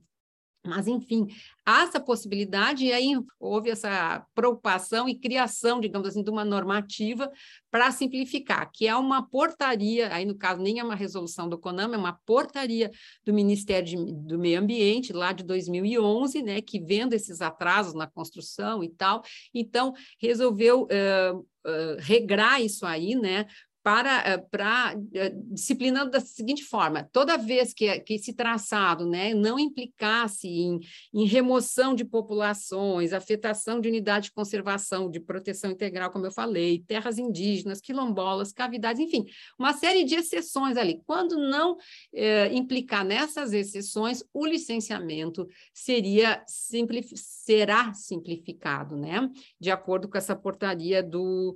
Mas, enfim, há essa possibilidade, e aí houve essa preocupação e criação, digamos assim, de uma normativa para simplificar, que é uma portaria, aí no caso nem é uma resolução do CONAMA, é uma portaria do Ministério de, do Meio Ambiente, lá de 2011, né, que vendo esses atrasos na construção e tal, então resolveu uh, uh, regrar isso aí, né, para, eh, para eh, disciplinando da seguinte forma: toda vez que, que esse traçado né, não implicasse em, em remoção de populações, afetação de unidade de conservação, de proteção integral, como eu falei, terras indígenas, quilombolas, cavidades, enfim, uma série de exceções ali. Quando não eh, implicar nessas exceções, o licenciamento seria simplif será simplificado, né? De acordo com essa portaria do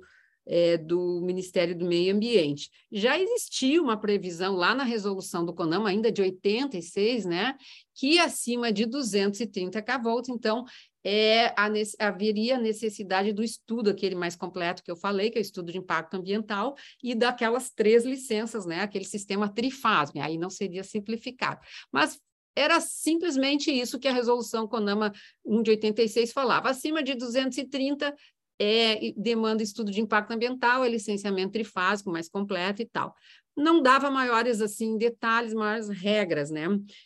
é, do Ministério do Meio Ambiente. Já existia uma previsão lá na resolução do CONAMA, ainda de 86, né, que acima de 230 kV, então, é, a, haveria necessidade do estudo, aquele mais completo que eu falei, que é o estudo de impacto ambiental, e daquelas três licenças, né, aquele sistema trifásico, aí não seria simplificado. Mas era simplesmente isso que a resolução CONAMA 1 de 86 falava. Acima de 230 é, demanda estudo de impacto ambiental, é licenciamento trifásico mais completo e tal. Não dava maiores assim detalhes, maiores regras, né?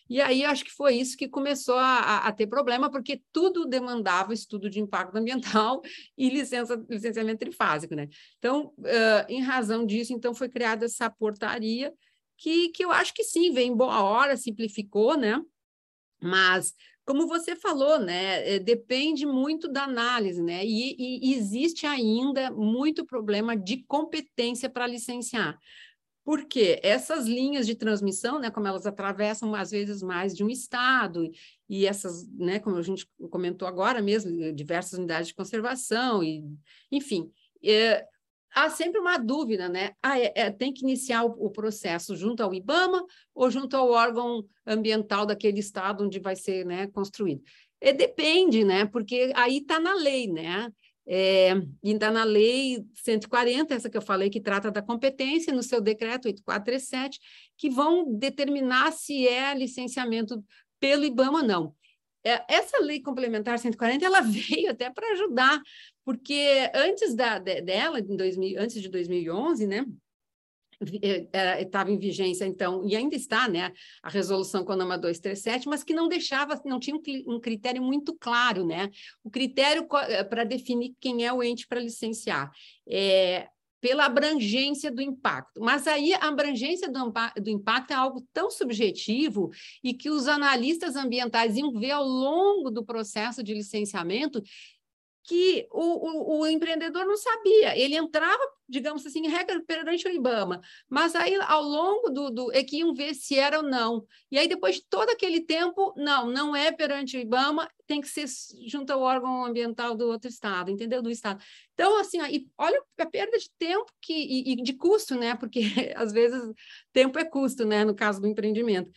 E aí acho que foi isso que começou a, a ter problema, porque tudo demandava estudo de impacto ambiental e licença, licenciamento trifásico, né? Então, uh, em razão disso, então foi criada essa portaria que, que eu acho que sim, vem boa hora, simplificou, né? Mas como você falou, né, eh, depende muito da análise, né, e, e existe ainda muito problema de competência para licenciar. Porque essas linhas de transmissão, né, como elas atravessam às vezes mais de um estado, e essas, né, como a gente comentou agora mesmo, diversas unidades de conservação, e, enfim, é, há sempre uma dúvida, né? Ah, é, é, tem que iniciar o, o, processo junto ao IBAMA ou junto ao órgão ambiental daquele estado onde vai ser né, construído? E depende, né? Porque aí está na lei, né? É, ainda na lei 140, essa que eu falei, que trata da competência, no seu decreto 8437, que vão determinar se é licenciamento pelo IBAMA ou não. É, essa lei complementar 140, ela veio até para ajudar, porque antes da, dela, em 2000, antes de 2011, né, estava em vigência, então, e ainda está, né, a resolução CONAMA 237, mas que não deixava, não tinha um, critério muito claro, né, o critério eh, para definir quem é o ente para licenciar. É, pela abrangência do impacto. Mas aí a abrangência do, do, impacto é algo tão subjetivo e que os analistas ambientais iam ver ao longo do processo de licenciamento que o, o, o, empreendedor não sabia. Ele entrava, digamos assim, em regra perante o IBAMA, mas aí ao longo do, do é que iam ver se era ou não. E aí depois de todo aquele tempo, não, não é perante o IBAMA, tem que ser junto ao órgão ambiental do outro estado, entendeu? Do estado. Então, assim, e olha a perda de tempo que, e, e de custo, né? Porque às vezes tempo é custo, né? No caso do empreendimento.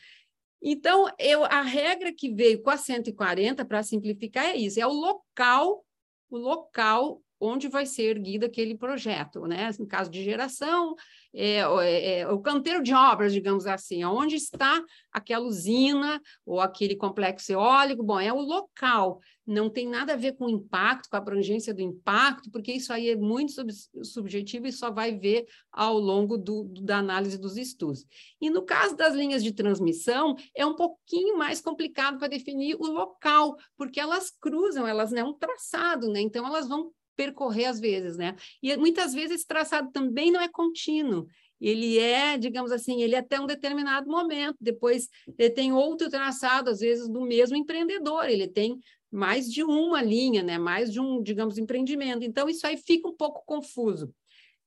Então, eu, a regra que veio com a 140, para simplificar, é isso: é o local o local onde vai ser erguido aquele projeto, né? No caso de geração, é, é, é, o canteiro de obras, digamos assim, onde está aquela usina ou aquele complexo eólico, bom, é o local, não tem nada a ver com o impacto, com a abrangência do impacto, porque isso aí é muito sub subjetivo e só vai ver ao longo do, do, da análise dos estudos. E no caso das linhas de transmissão, é um pouquinho mais complicado para definir o local, porque elas cruzam, elas é né, um traçado, né? Então elas vão percorrer às vezes, né? E muitas vezes esse traçado também não é contínuo. Ele é, digamos assim, ele é até um determinado momento. Depois ele tem outro traçado, às vezes do mesmo empreendedor. Ele tem mais de uma linha, né? Mais de um, digamos, empreendimento. Então isso aí fica um pouco confuso.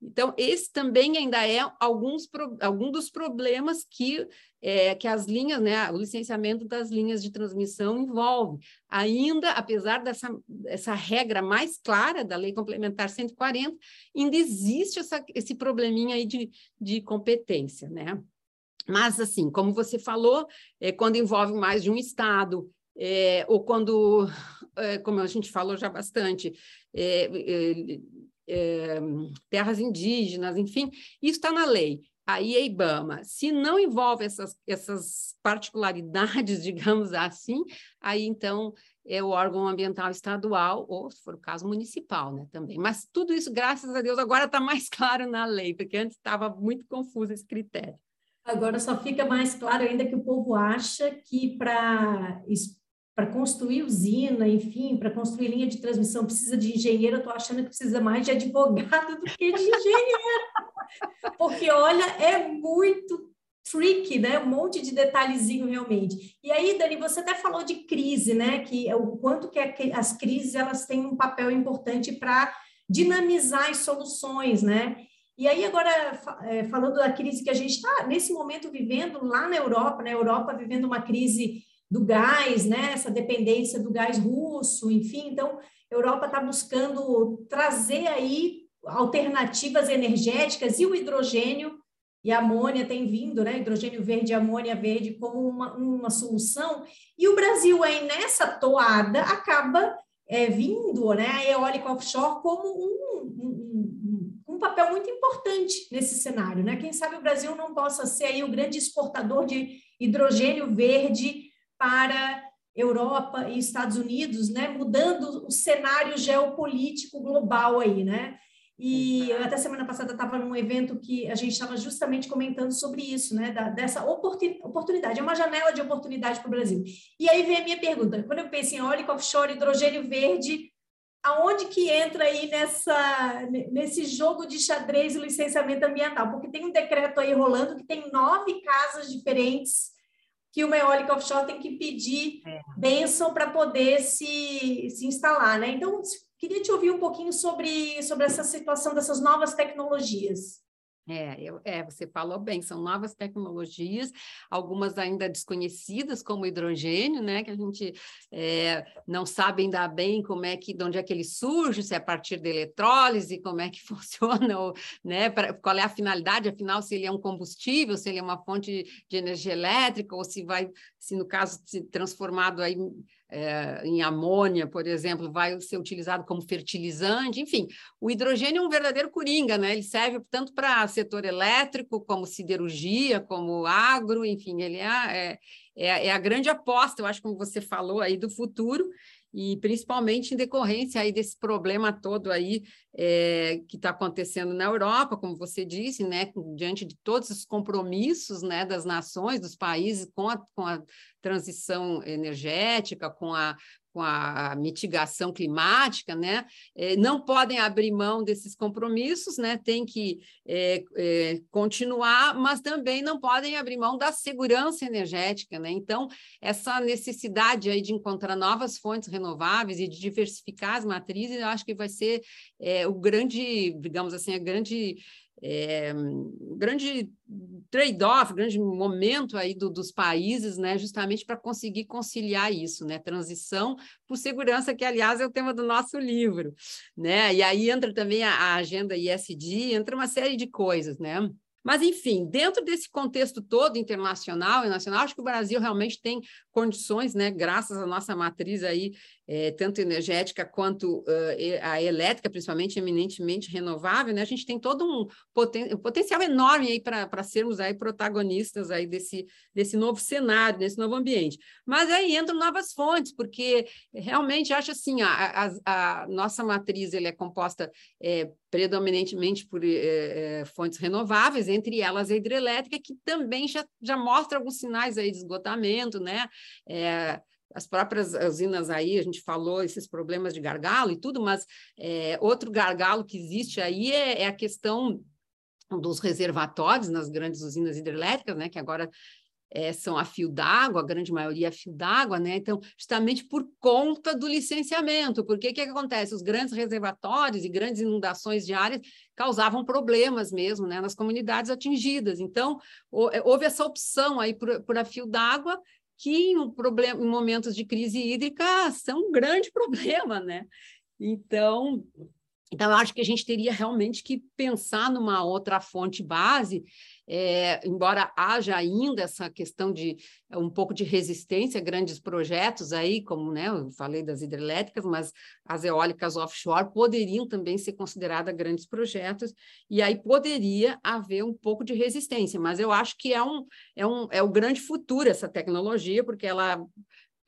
Então, esse também ainda é alguns, algum dos problemas que, é, que as linhas, né, o licenciamento das linhas de transmissão envolve. Ainda, apesar dessa essa regra mais clara da Lei Complementar 140, ainda existe essa, esse probleminha aí de, de competência, né? Mas, assim, como você falou, é, quando envolve mais de um estado, é, ou quando, é, como a gente falou já bastante, é, é, é, terras indígenas, enfim, isso está na lei. Aí a IBAMA, se não envolve essas, essas particularidades, digamos assim, aí então é o órgão ambiental estadual, ou se for o caso, municipal, né, também. Mas tudo isso, graças a Deus, agora está mais claro na lei, porque antes estava muito confuso esse critério. Agora só fica mais claro ainda que o povo acha que para para construir usina, enfim, para construir linha de transmissão precisa de engenheiro, eu estou achando que precisa mais de advogado do que de engenheiro. Porque, olha, é muito tricky, né? Um monte de detalhezinho realmente. E aí, Dani, você até falou de crise, né? Que é o quanto que as crises elas têm um papel importante para dinamizar as soluções, né? E aí, agora, é, falando da crise que a gente está, nesse momento, vivendo lá na Europa, na né? Europa vivendo uma crise do gás, né? Essa dependência do gás russo, enfim. Então, a Europa está buscando trazer aí alternativas energéticas e o hidrogênio e a amônia tem vindo, né? Hidrogênio verde e amônia verde como uma, uma solução. E o Brasil aí nessa toada acaba é, vindo, né? A eólica offshore como um, um, um, papel muito importante nesse cenário, né? Quem sabe o Brasil não possa ser aí o grande exportador de hidrogênio verde para Europa e Estados Unidos, né, mudando o cenário geopolítico global aí, né? E até semana passada estava num evento que a gente estava justamente comentando sobre isso, né? Da, dessa oportunidade, é uma janela de oportunidade para o Brasil. E aí vem a minha pergunta: quando eu penso em eólica offshore, hidrogênio verde, aonde que entra aí nessa, nesse jogo de xadrez e licenciamento ambiental? Porque tem um decreto aí rolando que tem nove casas diferentes que uma eólica offshore tem que pedir é. bênção para poder se, se instalar, né? Então, queria te ouvir um pouquinho sobre, sobre essa situação dessas novas tecnologias. É, eu, é, você falou bem, são novas tecnologias, algumas ainda desconhecidas, como o hidrogênio, né, que a gente é, não sabe ainda bem como é que, de onde é que ele surge, se é a partir da eletrólise, como é que funciona, ou, né, pra, qual é a finalidade, afinal, se ele é um combustível, se ele é uma fonte de energia elétrica, ou se vai, se no caso, se transformado aí é, em amônia, por exemplo, vai ser utilizado como fertilizante, enfim, o hidrogênio é um verdadeiro coringa, né? Ele serve tanto para setor elétrico, como siderurgia, como agro, enfim, ele é, é, é, é a grande aposta, eu acho, como você falou aí, do futuro, e principalmente em decorrência aí desse problema todo aí é, que está acontecendo na Europa, como você disse, né, diante de todos os compromissos né, das nações, dos países com a, com a transição energética, com a com a mitigação climática, né? É, não podem abrir mão desses compromissos, né? Tem que é, é, continuar, mas também não podem abrir mão da segurança energética, né? Então, essa necessidade aí de encontrar novas fontes renováveis e de diversificar as matrizes, eu acho que vai ser é, o grande, digamos assim, a grande é, grande trade-off, grande momento aí do, dos países, né, justamente para conseguir conciliar isso, né, transição por segurança, que aliás é o tema do nosso livro, né, e aí entra também a, a agenda ISD, entra uma série de coisas, né, mas, enfim, dentro desse contexto todo internacional e nacional, acho que o Brasil realmente tem condições, né, graças à nossa matriz aí, é, tanto energética quanto uh, a elétrica, principalmente eminentemente renovável, né, a gente tem todo um, poten um potencial enorme aí para sermos aí protagonistas aí desse, desse novo cenário, desse novo ambiente. Mas aí entram novas fontes, porque realmente acho assim, a, a, a nossa matriz ele é composta é, predominantemente por é, fontes renováveis, entre elas a hidrelétrica, que também já, já mostra alguns sinais aí de esgotamento, né? É, as próprias usinas aí, a gente falou esses problemas de gargalo e tudo, mas é, outro gargalo que existe aí é, é, a questão dos reservatórios nas grandes usinas hidrelétricas, né, que agora é, são a fio d'água, a grande maioria a fio d'água, né? Então, justamente por conta do licenciamento, porque o que, que acontece? Os grandes reservatórios e grandes inundações diárias causavam problemas mesmo, né, nas comunidades atingidas. Então, é, houve essa opção aí por, por a fio d'água que em, problema, em momentos de crise hídrica são um grande problema, né? Então, então, eu acho que a gente teria realmente que pensar numa outra fonte base é, embora haja ainda essa questão de um pouco de resistência a grandes projetos aí, como né, eu falei das hidrelétricas, mas as eólicas offshore poderiam também ser consideradas grandes projetos, e aí poderia haver um pouco de resistência, mas eu acho que é, um, é, um, é o grande futuro essa tecnologia, porque ela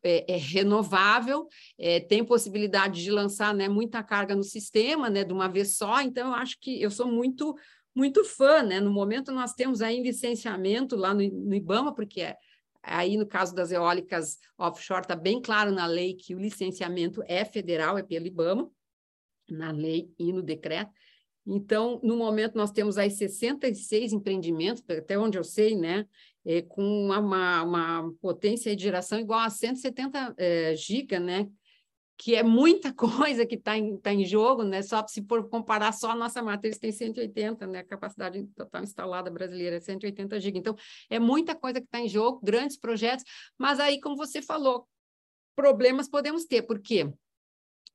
é, é, renovável, é, tem possibilidade de lançar né, muita carga no sistema né, de uma vez só, então eu acho que eu sou muito muito fã, né? No momento nós temos aí licenciamento lá no, no IBAMA, porque é, aí no caso das eólicas offshore está bem claro na lei que o licenciamento é federal, é pelo IBAMA, na lei e no decreto. Então, no momento nós temos aí 66 empreendimentos, até onde eu sei, né? É, com uma, uma, uma potência de geração igual a 170 é, giga, né? Que é muita coisa que está em, tá em jogo, né? Só se for comparar só a nossa matriz tem 180, né? A capacidade total instalada brasileira é 180 GB. Então, é muita coisa que está em jogo, grandes projetos, mas aí, como você falou, problemas podemos ter, porque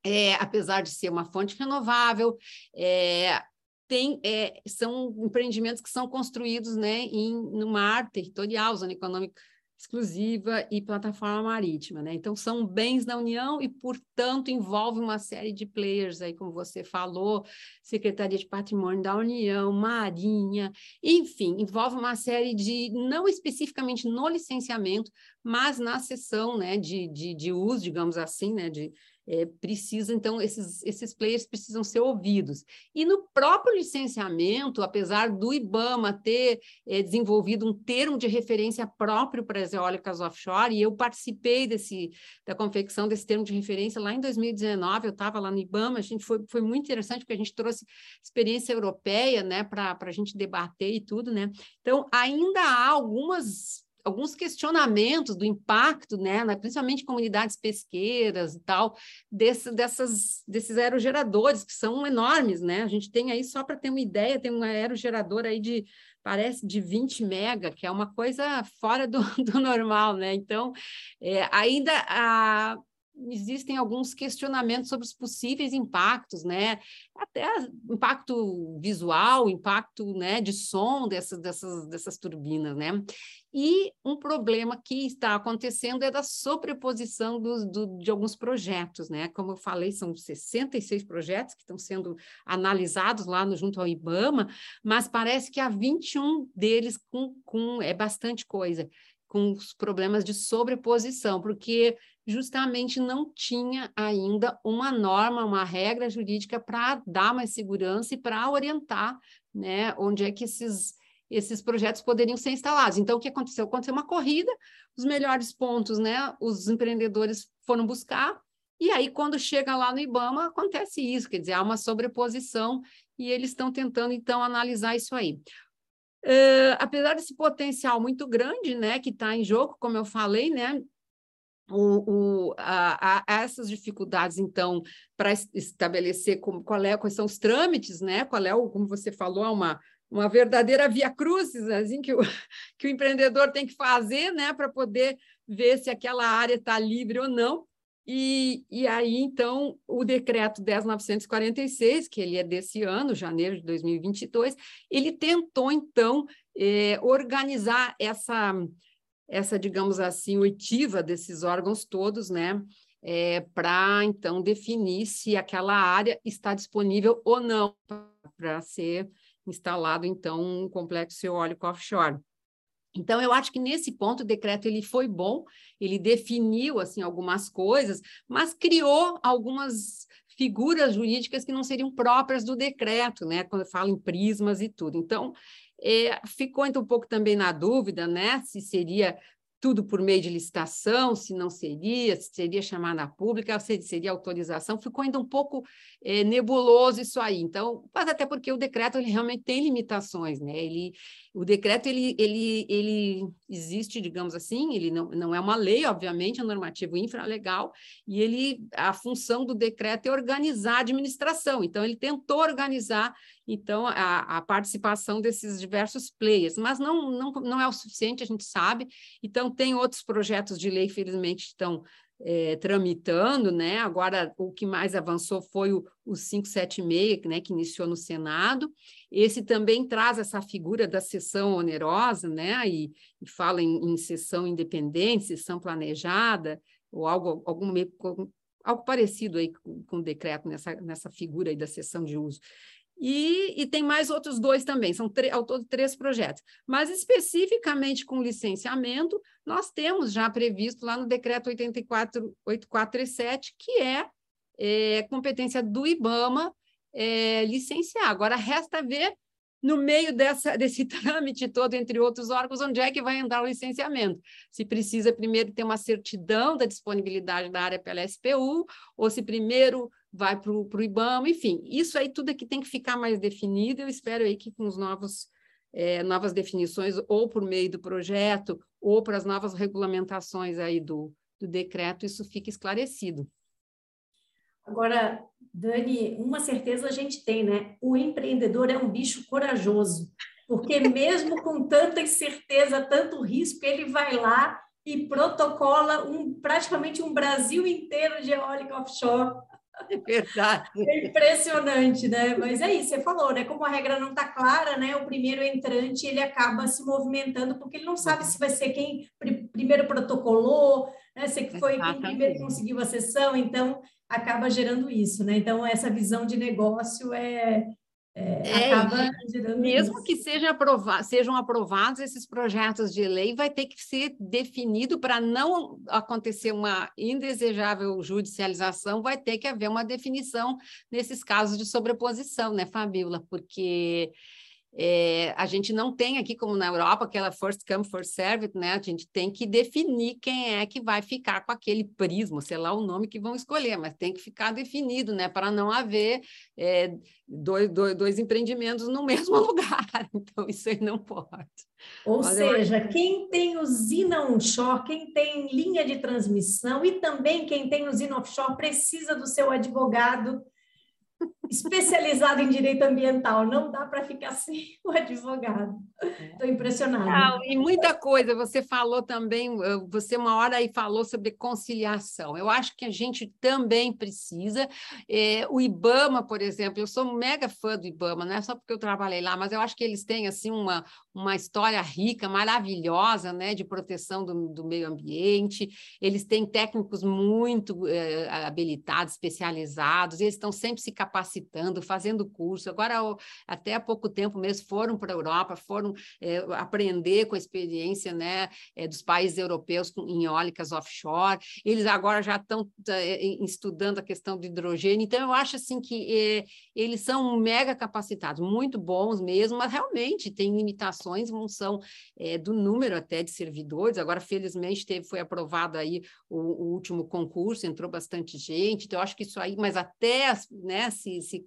é, apesar de ser uma fonte renovável, é, tem, é, são empreendimentos que são construídos né, em numa área territorial, zona econômica exclusiva e plataforma marítima, né? Então são bens da União e, portanto, envolve uma série de players aí, como você falou, Secretaria de Patrimônio da União, Marinha, enfim, envolve uma série de, não especificamente no licenciamento, mas na sessão, né, de, de, de uso, digamos assim, né, de é, precisa, então, esses, esses players precisam ser ouvidos. E no próprio licenciamento, apesar do IBAMA ter é, desenvolvido um termo de referência próprio para as eólicas offshore, e eu participei desse, da confecção desse termo de referência lá em 2019, eu estava lá no IBAMA, a gente foi, foi muito interessante, porque a gente trouxe experiência europeia, né, para a gente debater e tudo, né? Então, ainda há algumas alguns questionamentos do impacto, né, principalmente comunidades pesqueiras e tal, desse, dessas, desses aerogeradores, que são enormes, né? A gente tem aí, só para ter uma ideia, tem um aerogerador aí de, parece, de 20 mega, que é uma coisa fora do, do normal, né? Então, é, ainda a, existem alguns questionamentos sobre os possíveis impactos, né? Até impacto visual, impacto né, de som dessas, dessas, dessas turbinas, né? E um problema que está acontecendo é da sobreposição do, de alguns projetos, né? Como eu falei, são 66 projetos que estão sendo analisados lá no, junto ao IBAMA, mas parece que há 21 deles com, com é bastante coisa, com os problemas de sobreposição, porque justamente não tinha ainda uma norma, uma regra jurídica para dar mais segurança e para orientar né, onde é que esses esses projetos poderiam ser instalados. Então, o que aconteceu? Aconteceu uma corrida, os melhores pontos, né, os empreendedores foram buscar, e aí, quando chega lá no IBAMA, acontece isso, quer dizer, há uma sobreposição, e eles estão tentando, então, analisar isso aí. Uh, apesar desse potencial muito grande, né, que está em jogo, como eu falei, né, o, o, a, a, essas dificuldades, então, para estabelecer como, qual é, quais são os trâmites, né? Qual é o, como você falou, é uma uma verdadeira via crucis, assim, que o, que o empreendedor tem que fazer né, para poder ver se aquela área está livre ou não. E, e aí, então, o decreto 10.946, que ele é desse ano, janeiro de 2022, ele tentou, então, eh, organizar essa, essa, digamos assim, oitiva desses órgãos todos, né, é, para, então, definir se aquela área está disponível ou não para ser instalado, então, um complexo eólico offshore. Então, eu acho que nesse ponto o decreto ele foi bom, ele definiu assim algumas coisas, mas criou algumas figuras jurídicas que não seriam próprias do decreto, né? Quando eu falo em prismas e tudo. Então, é, ficou então um pouco também na dúvida, né? Se seria tudo por meio de licitação, se não seria, se seria chamada pública, se seria autorização, ficou ainda um pouco é, nebuloso isso aí. Então, mas até porque o decreto ele realmente tem limitações, né? Ele, o decreto ele, ele, ele existe, digamos assim, ele não, não é uma lei, obviamente, é um normativo infralegal, e ele a função do decreto é organizar a administração. Então, ele tentou organizar então a, a, participação desses diversos players, mas não, não, não é o suficiente, a gente sabe. Então, tem outros projetos de lei, felizmente, estão é, tramitando, né? Agora, o que mais avançou foi o, o 576, né, que iniciou no Senado. Esse também traz essa figura da sessão onerosa, né? E, e fala em, em sessão independente, sessão planejada, ou algo, algum, algo parecido aí com, com o decreto nessa, nessa figura aí da sessão de uso. E, e, tem mais outros dois também, são ao todo três projetos. Mas especificamente com licenciamento, nós temos já previsto lá no decreto 8437, que é, é competência do IBAMA é, licenciar. Agora resta ver no meio dessa, desse trâmite todo, entre outros órgãos, onde é que vai entrar o licenciamento? Se precisa primeiro ter uma certidão da disponibilidade da área pela SPU, ou se primeiro vai para o IBAMA, enfim, isso aí tudo aqui tem que ficar mais definido, eu espero aí que com os novos, é, novas definições, ou por meio do projeto, ou para as novas regulamentações aí do, do decreto, isso fique esclarecido. Agora, Dani, uma certeza a gente tem, né? O empreendedor é um bicho corajoso, porque mesmo com tanta incerteza, tanto risco, ele vai lá e protocola um, praticamente um Brasil inteiro de eólica offshore é verdade. É impressionante, né? Mas é isso, você falou, né? Como a regra não está clara, né? O primeiro entrante ele acaba se movimentando porque ele não sabe se vai ser quem primeiro protocolou, né? Se foi Exatamente. quem primeiro conseguiu a sessão, então acaba gerando isso, né? Então essa visão de negócio é, é, acaba gerando mesmo isso. que seja aprova sejam aprovados esses projetos de lei, vai ter que ser definido para não acontecer uma indesejável judicialização, vai ter que haver uma definição nesses casos de sobreposição, né, Fabíola? Porque é, a gente não tem aqui, como na Europa, aquela first come, first served, né? A gente tem que definir quem é que vai ficar com aquele prisma, sei lá o nome que vão escolher, mas tem que ficar definido, né? Para não haver é, dois, dois, dois, empreendimentos no mesmo lugar. Então, isso aí não pode. Ou mas seja, eu... quem tem usina onshore, quem tem linha de transmissão e também quem tem usina offshore precisa do seu advogado especializado em direito ambiental, não dá para ficar sem o advogado. Estou impressionada. e muita coisa, você falou também, você uma hora aí falou sobre conciliação. Eu acho que a gente também precisa. É, o IBAMA, por exemplo, eu sou mega fã do IBAMA, não é só porque eu trabalhei lá, mas eu acho que eles têm assim uma, uma história rica, maravilhosa, né, de proteção do, do meio ambiente. Eles têm técnicos muito é, habilitados, especializados, eles estão sempre se capacitando, fazendo curso. Agora, até há pouco tempo mesmo, foram para a Europa, foram é, aprender com a experiência né, é, dos países europeus em eólicas offshore. Eles agora já estão é, estudando a questão do hidrogênio. Então, eu acho assim que é, eles são mega capacitados, muito bons mesmo, mas realmente tem limitações em função é, do número até de servidores. Agora, felizmente, teve, foi aprovado aí o, o, último concurso, entrou bastante gente, então eu acho que isso aí, mas até né, se, se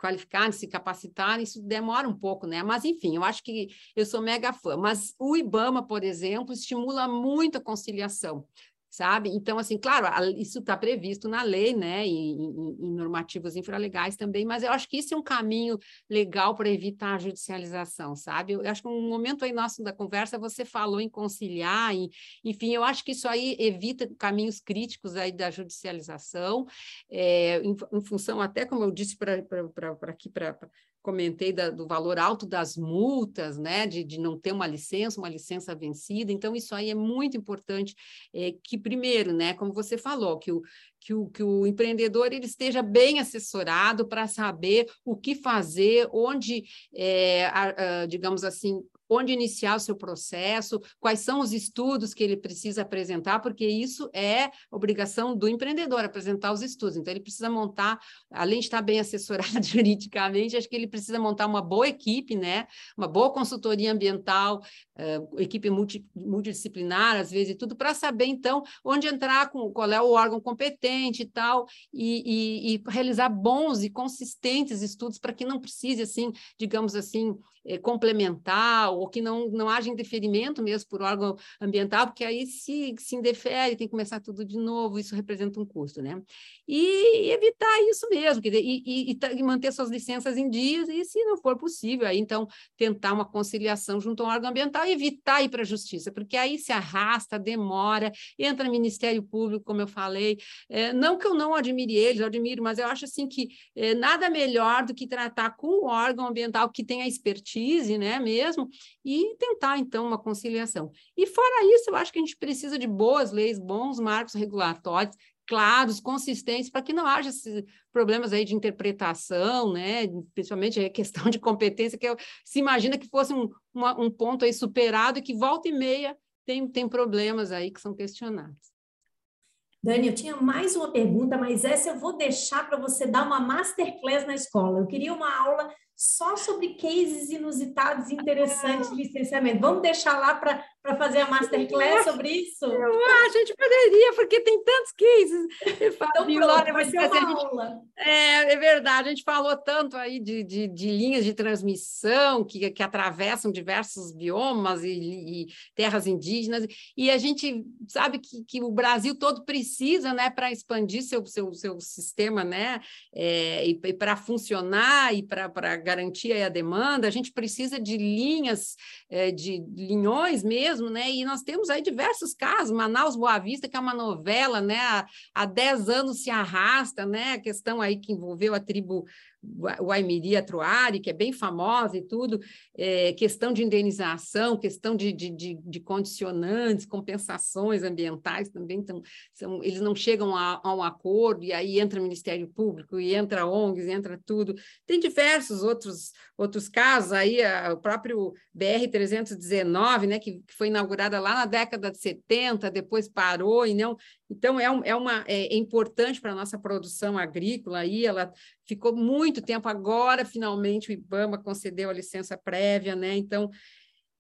qualificar, se capacitar, isso demora um pouco, né? Mas, enfim, eu acho que eu sou mega fã. Mas o IBAMA, por exemplo, estimula muito a conciliação sabe? Então, assim, claro, isso está previsto na lei, né, e em, normativos infralegais também, mas eu acho que isso é um caminho legal para evitar a judicialização, sabe? Eu acho que um momento aí nosso da conversa você falou em conciliar, e, enfim, eu acho que isso aí evita caminhos críticos aí da judicialização, é, em, em função até, como eu disse para aqui, para comentei da, do valor alto das multas, né, de, de não ter uma licença, uma licença vencida. Então, isso aí é muito importante é, que, primeiro, né, como você falou, que o, que o, que o empreendedor ele esteja bem assessorado para saber o que fazer, onde, é, a, a, digamos assim, onde iniciar o seu processo, quais são os estudos que ele precisa apresentar, porque isso é obrigação do empreendedor, apresentar os estudos. Então, ele precisa montar, além de estar bem assessorado juridicamente, acho que ele precisa montar uma boa equipe, né? uma boa consultoria ambiental, uh, equipe multi, multidisciplinar, às vezes, e tudo, para saber, então, onde entrar, com qual é o órgão competente e tal, e, e, e realizar bons e consistentes estudos para que não precise, assim, digamos assim, eh, complementar ou que não, não haja interferimento mesmo por órgão ambiental, porque aí se, se indefere, tem que começar tudo de novo, isso representa um custo, né? E evitar isso mesmo, quer dizer, e, e, e manter suas licenças em dias, e se não for possível, aí então tentar uma conciliação junto ao órgão ambiental e evitar ir para a justiça, porque aí se arrasta, demora, entra no Ministério Público, como eu falei, é, não que eu não admire eles, eu admiro, mas eu acho assim que é, nada melhor do que tratar com o órgão ambiental que tem a expertise, né, mesmo, e tentar, então, uma conciliação. E fora isso, eu acho que a gente precisa de boas leis, bons marcos regulatórios, claros, consistentes, para que não haja esses problemas aí de interpretação, né? principalmente a questão de competência, que eu, se imagina que fosse um, uma, um ponto aí superado e que volta e meia tem, tem problemas aí que são questionados. Dani, eu tinha mais uma pergunta, mas essa eu vou deixar para você dar uma masterclass na escola. Eu queria uma aula só sobre cases inusitados e interessantes de licenciamento. Vamos deixar lá para fazer a masterclass sobre isso? Ah, a gente poderia, porque tem tantos cases. Então, pronto, vai ser uma gente, aula. É, é verdade, a gente falou tanto aí de, de, de linhas de transmissão que, que atravessam diversos biomas e, e, terras indígenas, e a gente sabe que, que o Brasil todo precisa, né, para expandir seu, seu, seu sistema, né, é, e, e para funcionar e para garantir a demanda, a gente precisa de linhas, é, de linhões mesmo, né? E nós temos aí diversos casos, Manaus Boa Vista, que é uma novela, né? Há, há 10 anos se arrasta, né? A questão aí que envolveu a tribo o Aimiri Atruari, que é bem famosa e tudo, é, questão de indenização, questão de, de, de, de, condicionantes, compensações ambientais também, então, são, eles não chegam a, a, um acordo, e aí entra o Ministério Público, e entra ONGs, entra tudo. Tem diversos outros, outros casos, aí a, o próprio BR-319, né, que, que foi inaugurada lá na década de 70, depois parou, e não, então, é, é, uma, é, é importante para a nossa produção agrícola, aí ela ficou muito tempo, agora finalmente o IBAMA concedeu a licença prévia, né? Então,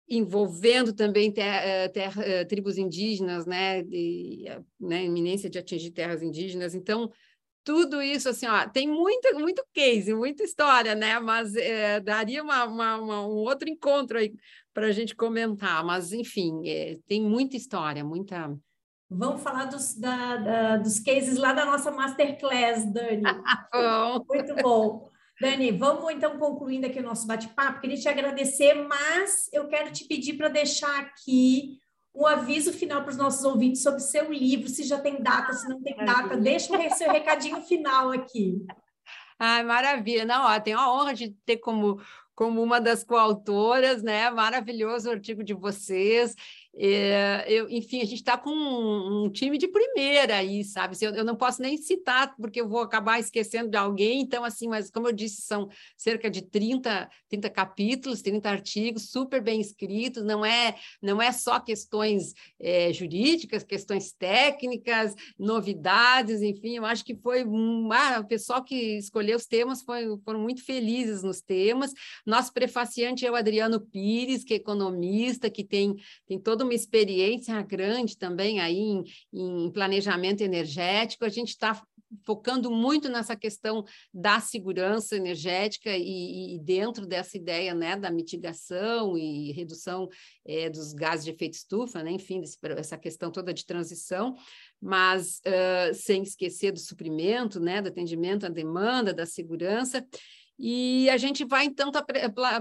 envolvendo também ter, eh, ter, eh, tribos indígenas, né? De, né? Iminência de atingir terras indígenas. Então, tudo isso, assim, ó, tem muito, muito case, muita história, né? Mas é, daria uma, uma, uma, um outro encontro aí para a gente comentar. Mas, enfim, é, tem muita história, muita Vamos falar dos, da, da, dos cases lá da nossa Masterclass, Dani. Muito bom. Dani, vamos então concluindo aqui o nosso bate-papo. Queria te agradecer, mas eu quero te pedir para deixar aqui um aviso final para os nossos ouvintes sobre seu livro, se já tem data, se não tem data. Deixa o seu recadinho final aqui. Ai, maravilha. Não, ó, tenho a honra de ter como como uma das coautoras, né? Maravilhoso o artigo de vocês. É, eu, enfim, a gente está com um, um, time de primeira aí, sabe? Eu, eu, não posso nem citar, porque eu vou acabar esquecendo de alguém, então, assim, mas como eu disse, são cerca de 30, 30 capítulos, 30 artigos, super bem escritos, não é, não é só questões é, jurídicas, questões técnicas, novidades, enfim, eu acho que foi ah, o pessoal que escolheu os temas foi, foram muito felizes nos temas. Nosso prefaciante é o Adriano Pires, que é economista, que tem, tem todo uma experiência grande também aí em, em planejamento energético. A gente está focando muito nessa questão da segurança energética e, e, dentro dessa ideia né, da mitigação e redução é, dos gases de efeito estufa, né, enfim, desse, essa questão toda de transição, mas uh, sem esquecer do suprimento, né, do atendimento à demanda, da segurança. E a gente vai, então, tá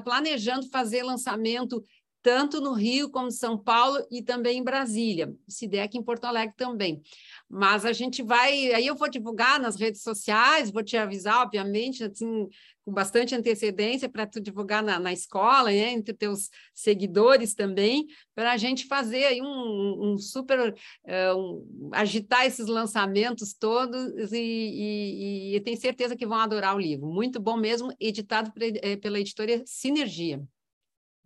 planejando fazer lançamento tanto no Rio como em São Paulo e também em Brasília, se der aqui em Porto Alegre também. Mas a gente vai, aí eu vou divulgar nas redes sociais, vou te avisar, obviamente, assim, com bastante antecedência para tu divulgar na, na escola, né, entre teus seguidores também, para a gente fazer aí um, um super, uh, um, agitar esses lançamentos todos e, e, e tenho certeza que vão adorar o livro. Muito bom mesmo, editado eh, pela editora Sinergia.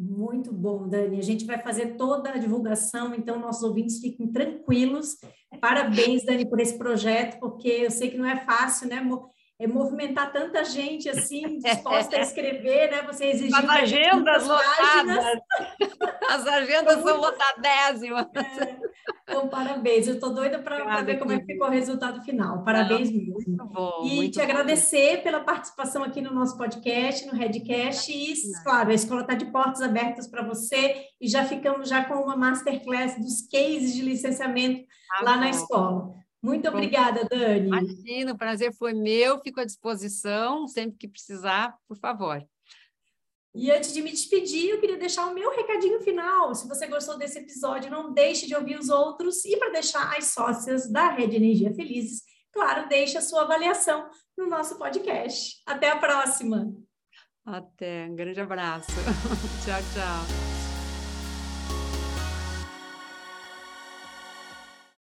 Muito bom, Dani. A gente vai fazer toda a divulgação, então nossos ouvintes fiquem tranquilos. Parabéns, Dani, por esse projeto, porque eu sei que não é fácil, né? É movimentar tanta gente assim, disposta a escrever, né? Você exigiu. As agendas lotadas. As agendas são lotadésimas. É. Então, parabéns. Eu estou doida para ver como é que ficou o resultado final. Parabéns mesmo. Muito bom. E muito te bom. agradecer pela participação aqui no nosso podcast, no Redcast. E, claro, a escola está de portas abertas para você. E já ficamos já com uma masterclass dos cases de licenciamento ah, lá bom. na escola. Muito obrigada, Dani. Imagina, o prazer foi meu. Fico à disposição sempre que precisar, por favor. E antes de me despedir, eu queria deixar o meu recadinho final. Se você gostou desse episódio, não deixe de ouvir os outros. E para deixar as sócias da Rede Energia felizes, claro, deixe a sua avaliação no nosso podcast. Até a próxima. Até. Um grande abraço. tchau, tchau.